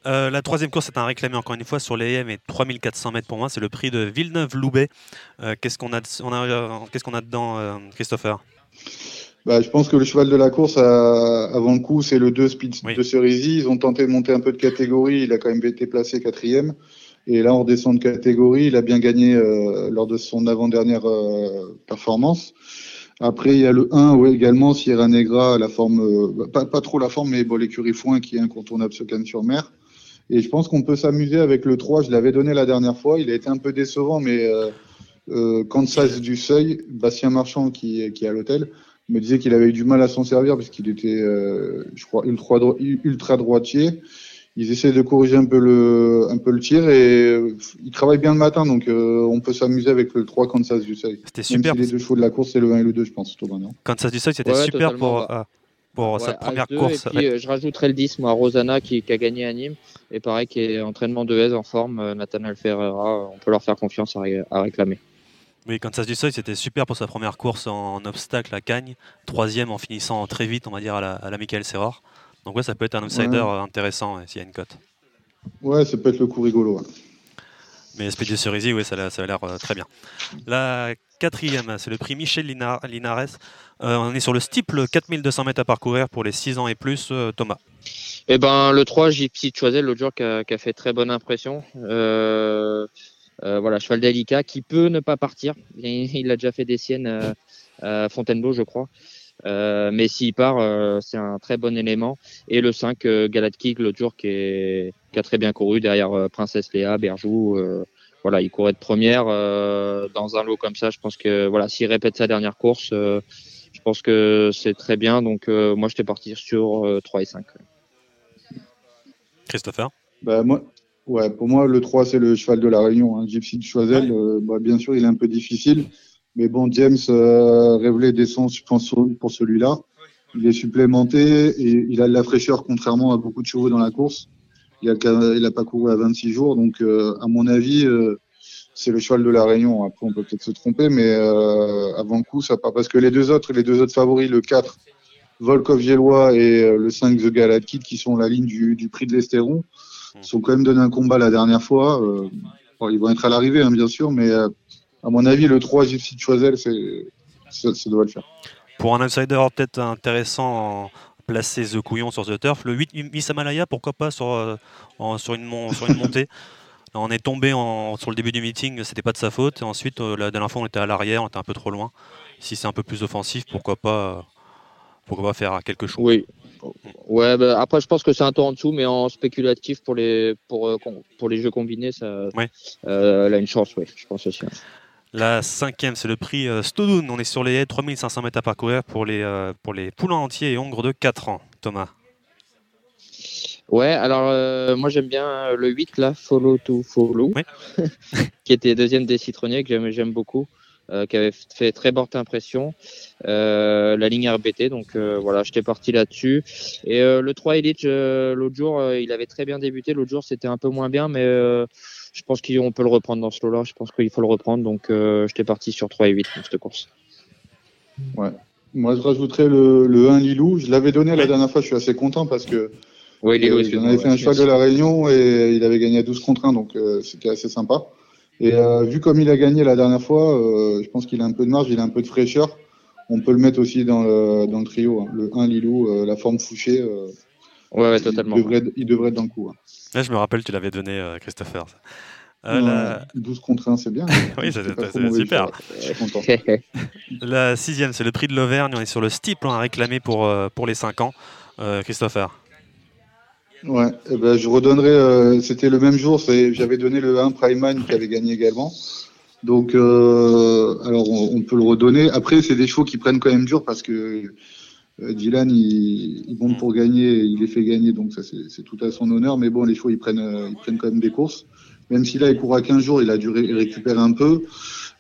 Euh, la troisième course est un réclamé encore une fois sur les AM et 3400 mètres pour moi. C'est le prix de Villeneuve-Loubet. Euh, qu'est-ce qu'on a, on a, euh, qu'est-ce qu'on a dedans, euh, Christopher? Bah, je pense que le cheval de la course à- avant le coup, c'est le 2 Speed Oui. de Cerisy. Ils ont tenté de monter un peu de catégorie. Il a quand même été placé quatrième. Et là, on redescend de catégorie. Il a bien gagné euh, lors de son avant-dernière euh, performance. Après, il y a le 1, ouais, également, Sierra Negra, la forme, euh, pas, pas trop la forme, mais bon, l'écurie foin qui est incontournable sur Cannes-sur-Mer. Et je pense qu'on peut s'amuser avec le 3. Je l'avais donné la dernière fois. Il a été un peu décevant, mais euh, euh, Kansas du Seuil, Bastien Marchand qui, qui est à l'hôtel, me disait qu'il avait eu du mal à s'en servir parce qu'il était, euh, je crois, ultra, dro- ultra droitier. Ils essaient de corriger un peu le, un peu le tir et euh, ils travaillent bien le matin, donc euh, on peut s'amuser avec le 3 Kansas du Seuil. C'était super. si les deux chevaux de la course, c'est le 1 et le 2, je pense, Thomas, non? Kansas du Seuil, c'était Ouais, super pour, bah. euh, pour Ouais, sa première As2, course. Et puis, je rajouterai le 10, moi, Rosanna, qui, qui a gagné à Nîmes. Et pareil, qui est entraînement de aise en forme, Nathaniel Ferreira. On peut leur faire confiance à, ré- à réclamer. Oui, Kansas du Seuil, c'était super pour sa première course en, en obstacle à Cagnes. Troisième en finissant très vite, on va dire, à la, à la Michael Serror. Donc ouais, ça peut être un outsider Ouais. euh, intéressant s'il y a une cote. Ouais, ça peut être le coup rigolo. Mais Speed de Cerisy, oui, ça, a- ça a l'air euh, très bien. La quatrième, c'est le prix Michel Lina- Linares. Euh, on est sur le steeple 4200 mètres à parcourir pour les 6 ans et plus, euh, Thomas. Et ben, le 3, Gypsy Choisel, l'autre jour, qui a, qui a fait très bonne impression. Euh, voilà, cheval délicat, qui peut ne pas partir. Il, il a déjà fait des siennes euh, à Fontainebleau, je crois. Euh, mais s'il part, euh, c'est un très bon élément. Et le 5, euh, Galad Kick, l'autre jour, qui, est, qui a très bien couru derrière euh, Princesse Léa, Berjou. euh, voilà, il courait de première euh, dans un lot comme ça. Je pense que voilà, s'il répète sa dernière course, euh, je pense que c'est très bien. Donc, euh, moi, j'étais parti sur euh, 3 et 5. Christopher? Bah, moi, ouais, pour moi, le 3, c'est le cheval de la Réunion. Hein. Gypsy de Choisel, euh, bah, bien sûr, il est un peu difficile. Mais bon, James euh, Révélé descend, je pense, pour celui-là. Il est supplémenté et il a de la fraîcheur, contrairement à beaucoup de chevaux dans la course. Il a, qu'à- il a pas couru à 26 jours. Donc, euh, à mon avis, euh, c'est le cheval de la Réunion. Après, on peut peut-être se tromper, mais euh, avant le coup, ça part. Parce que les deux autres, les deux autres favoris, le 4, Volkov Gélois et euh, le 5 The Galad Kid, qui sont la ligne du, du prix de l'Estéron, sont quand même donné un combat la dernière fois. Euh, bon, ils vont être à l'arrivée, hein, bien sûr, mais euh, à mon avis, le 3 Gypsy de Choisel, c'est, ça, ça doit le faire. Pour un outsider peut-être intéressant, en placer The Couillon sur The Turf. Le 8 Miss Amalaya, pourquoi pas sur, euh, en- sur, une, mon- sur une montée? On est tombé en- sur le début du meeting, c'était pas de sa faute. Et ensuite, euh, la dernière fois, on était à l'arrière, on était un peu trop loin. Si c'est un peu plus offensif, pourquoi pas, euh, pourquoi pas faire quelque chose? Oui. Ouais, bah, après, je pense que c'est un tour en dessous, mais en spéculatif pour les, pour, euh, pour les jeux combinés, ça, Ouais. euh, elle a une chance, oui, je pense aussi. La cinquième, c'est le prix euh, Stodoun. On est sur les haies, 3500 mètres à parcourir pour les, pour les poulains entiers et hongres de 4 ans. Thomas. Ouais, alors euh, moi j'aime bien le 8 là, Follow to Follow, Oui. qui était deuxième des citronniers, que j'aime, j'aime beaucoup, euh, qui avait fait très bonne impression. Euh, la ligne RBT, donc euh, voilà, j'étais parti là-dessus. Et euh, le 3 Elite, l'autre jour, euh, il avait très bien débuté, l'autre jour c'était un peu moins bien, mais euh, je pense qu'on peut le reprendre dans ce lot-là, je pense qu'il faut le reprendre, donc euh, j'étais parti sur 3 et 8 dans cette course. Moi, je rajouterais le, le 1 Lilou. Je l'avais donné la Ouais. dernière fois, je suis assez content parce que Oui, Euh, il en avait fait un cheval de la Réunion et il avait gagné à 12 contre 1, donc euh, c'était assez sympa. Et euh, vu comme il a gagné la dernière fois, euh, je pense qu'il a un peu de marge, il a un peu de fraîcheur. On peut le mettre aussi dans le, dans le trio. hein. Le 1 Lilou, euh, la forme Fouché, euh, Ouais, ouais, il, totalement. devrait, il devrait être dans le coup. hein. Là, je me rappelle, tu l'avais donné, euh, Christopher. Euh, la... 12 contre 1, c'est bien. Oui, c'est- super. Je suis content. La sixième, c'est le prix de l'Auvergne. On est sur le steeple hein, à réclamer pour, euh, pour les 5 ans. Christopher Ouais, eh ben, je redonnerai. C'était le même jour. J'avais donné le 1 Primeman qui avait gagné également. Donc, alors on, peut le redonner. Après, c'est des chevaux qui prennent quand même dur parce que Dylan, il, il monte pour gagner, il les fait gagner, donc ça c'est tout à son honneur. Mais bon, les chevaux, ils prennent, ils prennent quand même des courses. Même si là, il court à 15 jours, il a dû récupérer un peu.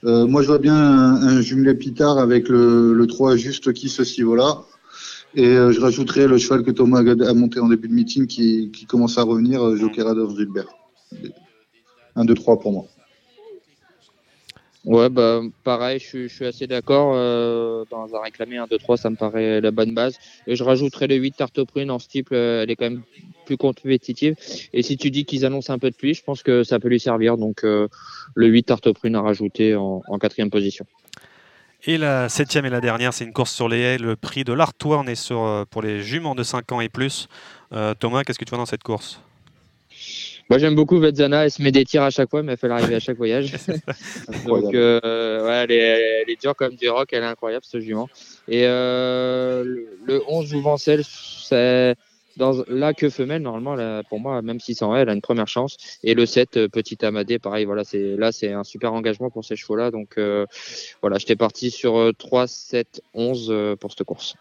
Euh, moi, je vois bien un, un jumelé Pitard avec le, le 3 juste qui ce voilà. Et euh, je rajouterai le cheval que Thomas a monté en début de meeting qui, commence à revenir, euh, Joker Adolf Gilbert. 1, 2, 3 pour moi. Ouais, bah, pareil, je suis, assez d'accord. Euh, dans un réclamé 1, 2, 3, ça me paraît la bonne base. Et je rajouterai le 8 Tartoprune en steeple, elle est quand même plus compétitive. Et si tu dis qu'ils annoncent un peu de pluie, je pense que ça peut lui servir. Donc euh, le 8 Tartoprune à rajouter en, quatrième position. Et la septième et la dernière, c'est une course sur les haies, le prix de l'Artois. On est sur, euh, pour les juments de 5 ans et plus. Euh, Thomas, qu'est-ce que tu vois dans cette course? Moi j'aime beaucoup Vetzana, elle se met des tirs à chaque fois, mais elle fait l'arrivée à chaque voyage. Donc ouais, elle est, elle est, dure comme du rock, elle est incroyable ce jument. Et le 11 Jouvencel, c'est dans la queue femelle, normalement, pour moi, même si c'est en elle, a une première chance. Et le 7, euh, petit Amadé, pareil, voilà, c'est là, c'est un super engagement pour ces chevaux-là. Donc euh, voilà, j'étais parti sur 3, 7, 11 pour cette course.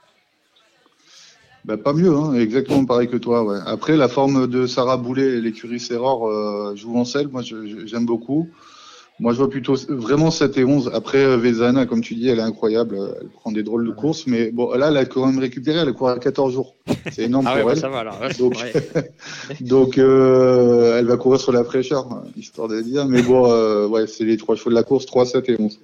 Bah, pas mieux, hein, exactement pareil que toi. Après, la forme de Sarah Boulet et l'écurie Serror euh, joue en selle, moi j'aime beaucoup. Moi, je vois plutôt vraiment 7 et 11. Après, euh, Vezana, comme tu dis, elle est incroyable. Elle prend des drôles de courses. Mais bon, là, elle a quand même récupéré. Elle a couru à 14 jours. C'est énorme ah pour bah, elle. Ça va, alors. Donc, donc euh, elle va courir sur la fraîcheur, histoire de dire. Mais bon, euh, ouais, c'est les trois chevaux de la course 3, 7 et 11.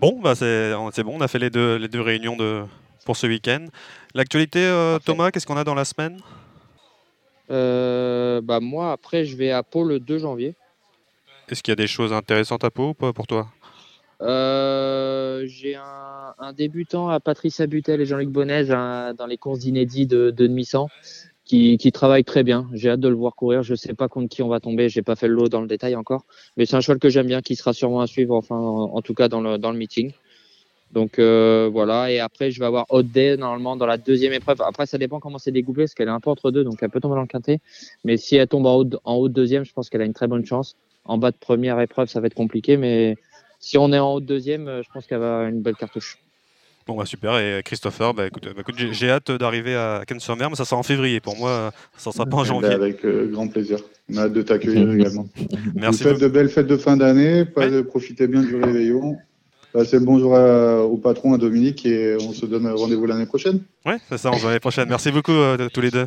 Bon, bah c'est bon. On a fait les deux, les deux réunions de, pour ce week-end. L'actualité, Thomas, qu'est-ce qu'on a dans la semaine? Bah, Moi, après, je vais à Pau le 2 janvier. Est-ce qu'il y a des choses intéressantes à Pau ou pas pour toi? Euh, J'ai un, débutant à Patricia Butel et Jean-Luc Bonnet dans les courses d'inédits de, de demi qui, travaille très bien. J'ai hâte de le voir courir. Je ne sais pas contre qui on va tomber. J'ai pas fait le lot dans le détail encore, mais c'est un cheval que j'aime bien, qui sera sûrement à suivre, enfin en, tout cas dans le, meeting. Donc euh, voilà, et après je vais avoir Hot Day normalement dans la deuxième épreuve. Après ça dépend comment c'est découpé, parce qu'elle est un peu entre deux, donc elle peut tomber dans le quintet. Mais si elle tombe en haut, en haut de deuxième, je pense qu'elle a une très bonne chance en bas de première épreuve, ça va être compliqué, mais si on est en haut de deuxième, euh, je pense qu'elle va avoir une belle cartouche. Bon, bah super. Et Christopher, bah, écoute, bah, j'ai hâte d'arriver à Ken mais ça sera en février. Pour moi, ça sera pas en janvier. avec euh, grand plaisir. On a hâte de t'accueillir également. Merci. Faites de belles fêtes de fin d'année. Profitez bien du réveillon. C'est le bonjour au patron, à Dominique, et on se donne rendez-vous l'année prochaine. Oui, c'est ça, on se voit l'année prochaine. Merci beaucoup euh, tous les deux.